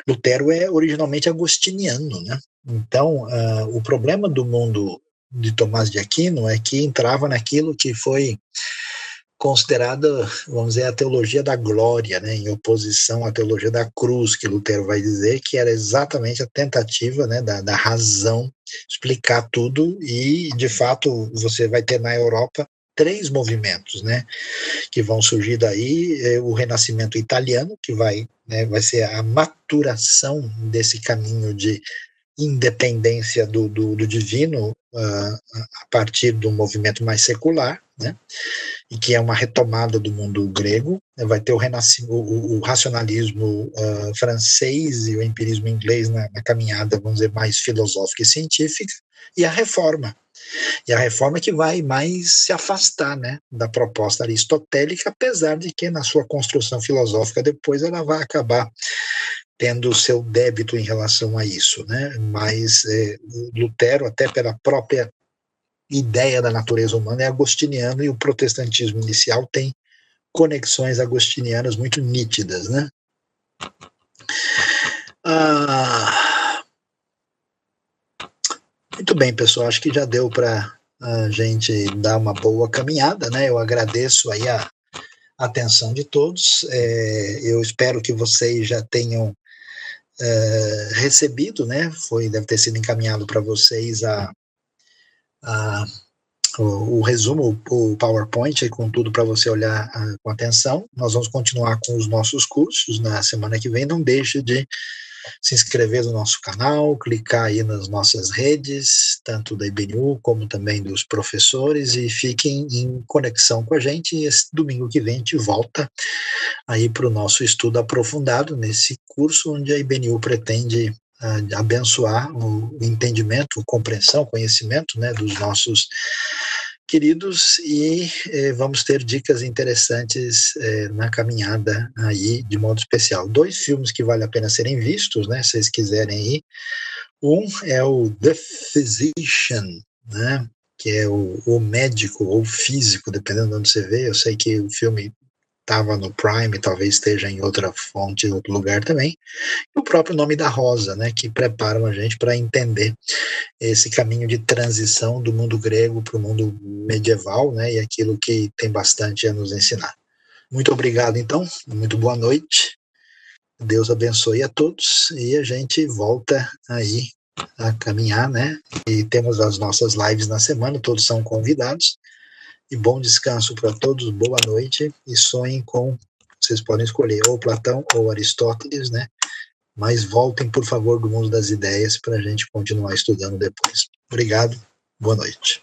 Lutero é originalmente agostiniano, né? Então, uh, o problema do mundo de Tomás de Aquino é que entrava naquilo que foi considerada, vamos dizer, a teologia da glória, né, em oposição à teologia da cruz, que Lutero vai dizer que era exatamente a tentativa né, da, da razão explicar tudo, e de fato você vai ter na Europa três movimentos, né, que vão surgir daí, é, o renascimento italiano, que vai, né, vai ser a maturação desse caminho de independência do, do, do divino uh, a partir do movimento mais secular, né, e que é uma retomada do mundo grego, vai ter o, o, o racionalismo uh, francês e o empirismo inglês na, na caminhada, vamos dizer, mais filosófica e científica, e a reforma, e a reforma que vai mais se afastar né, da proposta aristotélica, apesar de que na sua construção filosófica depois ela vai acabar tendo o seu débito em relação a isso. Né? Mas é, Lutero, até pela própria ideia da natureza humana, é agostiniano e o protestantismo inicial tem conexões agostinianas muito nítidas. Né? Ah, muito bem, pessoal. Acho que já deu para a gente dar uma boa caminhada, né? Eu agradeço aí a atenção de todos. É, eu espero que vocês já tenham é, recebido, né? Foi deve ter sido encaminhado para vocês a, a o, o, resumo, o PowerPoint com tudo para você olhar a, com atenção. Nós vamos continuar com os nossos cursos na semana que vem. Não deixe de se inscrever no nosso canal, clicar aí nas nossas redes, tanto da IBNU como também dos professores, e fiquem em conexão com a gente. E esse domingo que vem a gente volta aí para o nosso estudo aprofundado nesse curso onde a IBNU pretende uh, abençoar o entendimento, compreensão, conhecimento né, dos nossos queridos, e eh, vamos ter dicas interessantes eh, na caminhada aí, de modo especial. Dois filmes que vale a pena serem vistos, né, se vocês quiserem ir. Um é o The Physician, né, que é o, o médico ou físico, dependendo de onde você vê. Eu sei que o filme estava no Prime, talvez esteja em outra fonte, em outro lugar também. E o próprio nome da Rosa, né, que preparam a gente para entender esse caminho de transição do mundo grego para o mundo medieval, né, e aquilo que tem bastante a nos ensinar. Muito obrigado, então, muito boa noite. Deus abençoe a todos e a gente volta aí a caminhar, né? E temos as nossas lives na semana, todos são convidados e bom descanso para todos, boa noite e sonhem com, vocês podem escolher ou Platão ou Aristóteles, né? Mas voltem, por favor, do mundo das ideias para a gente continuar estudando depois. Obrigado, boa noite.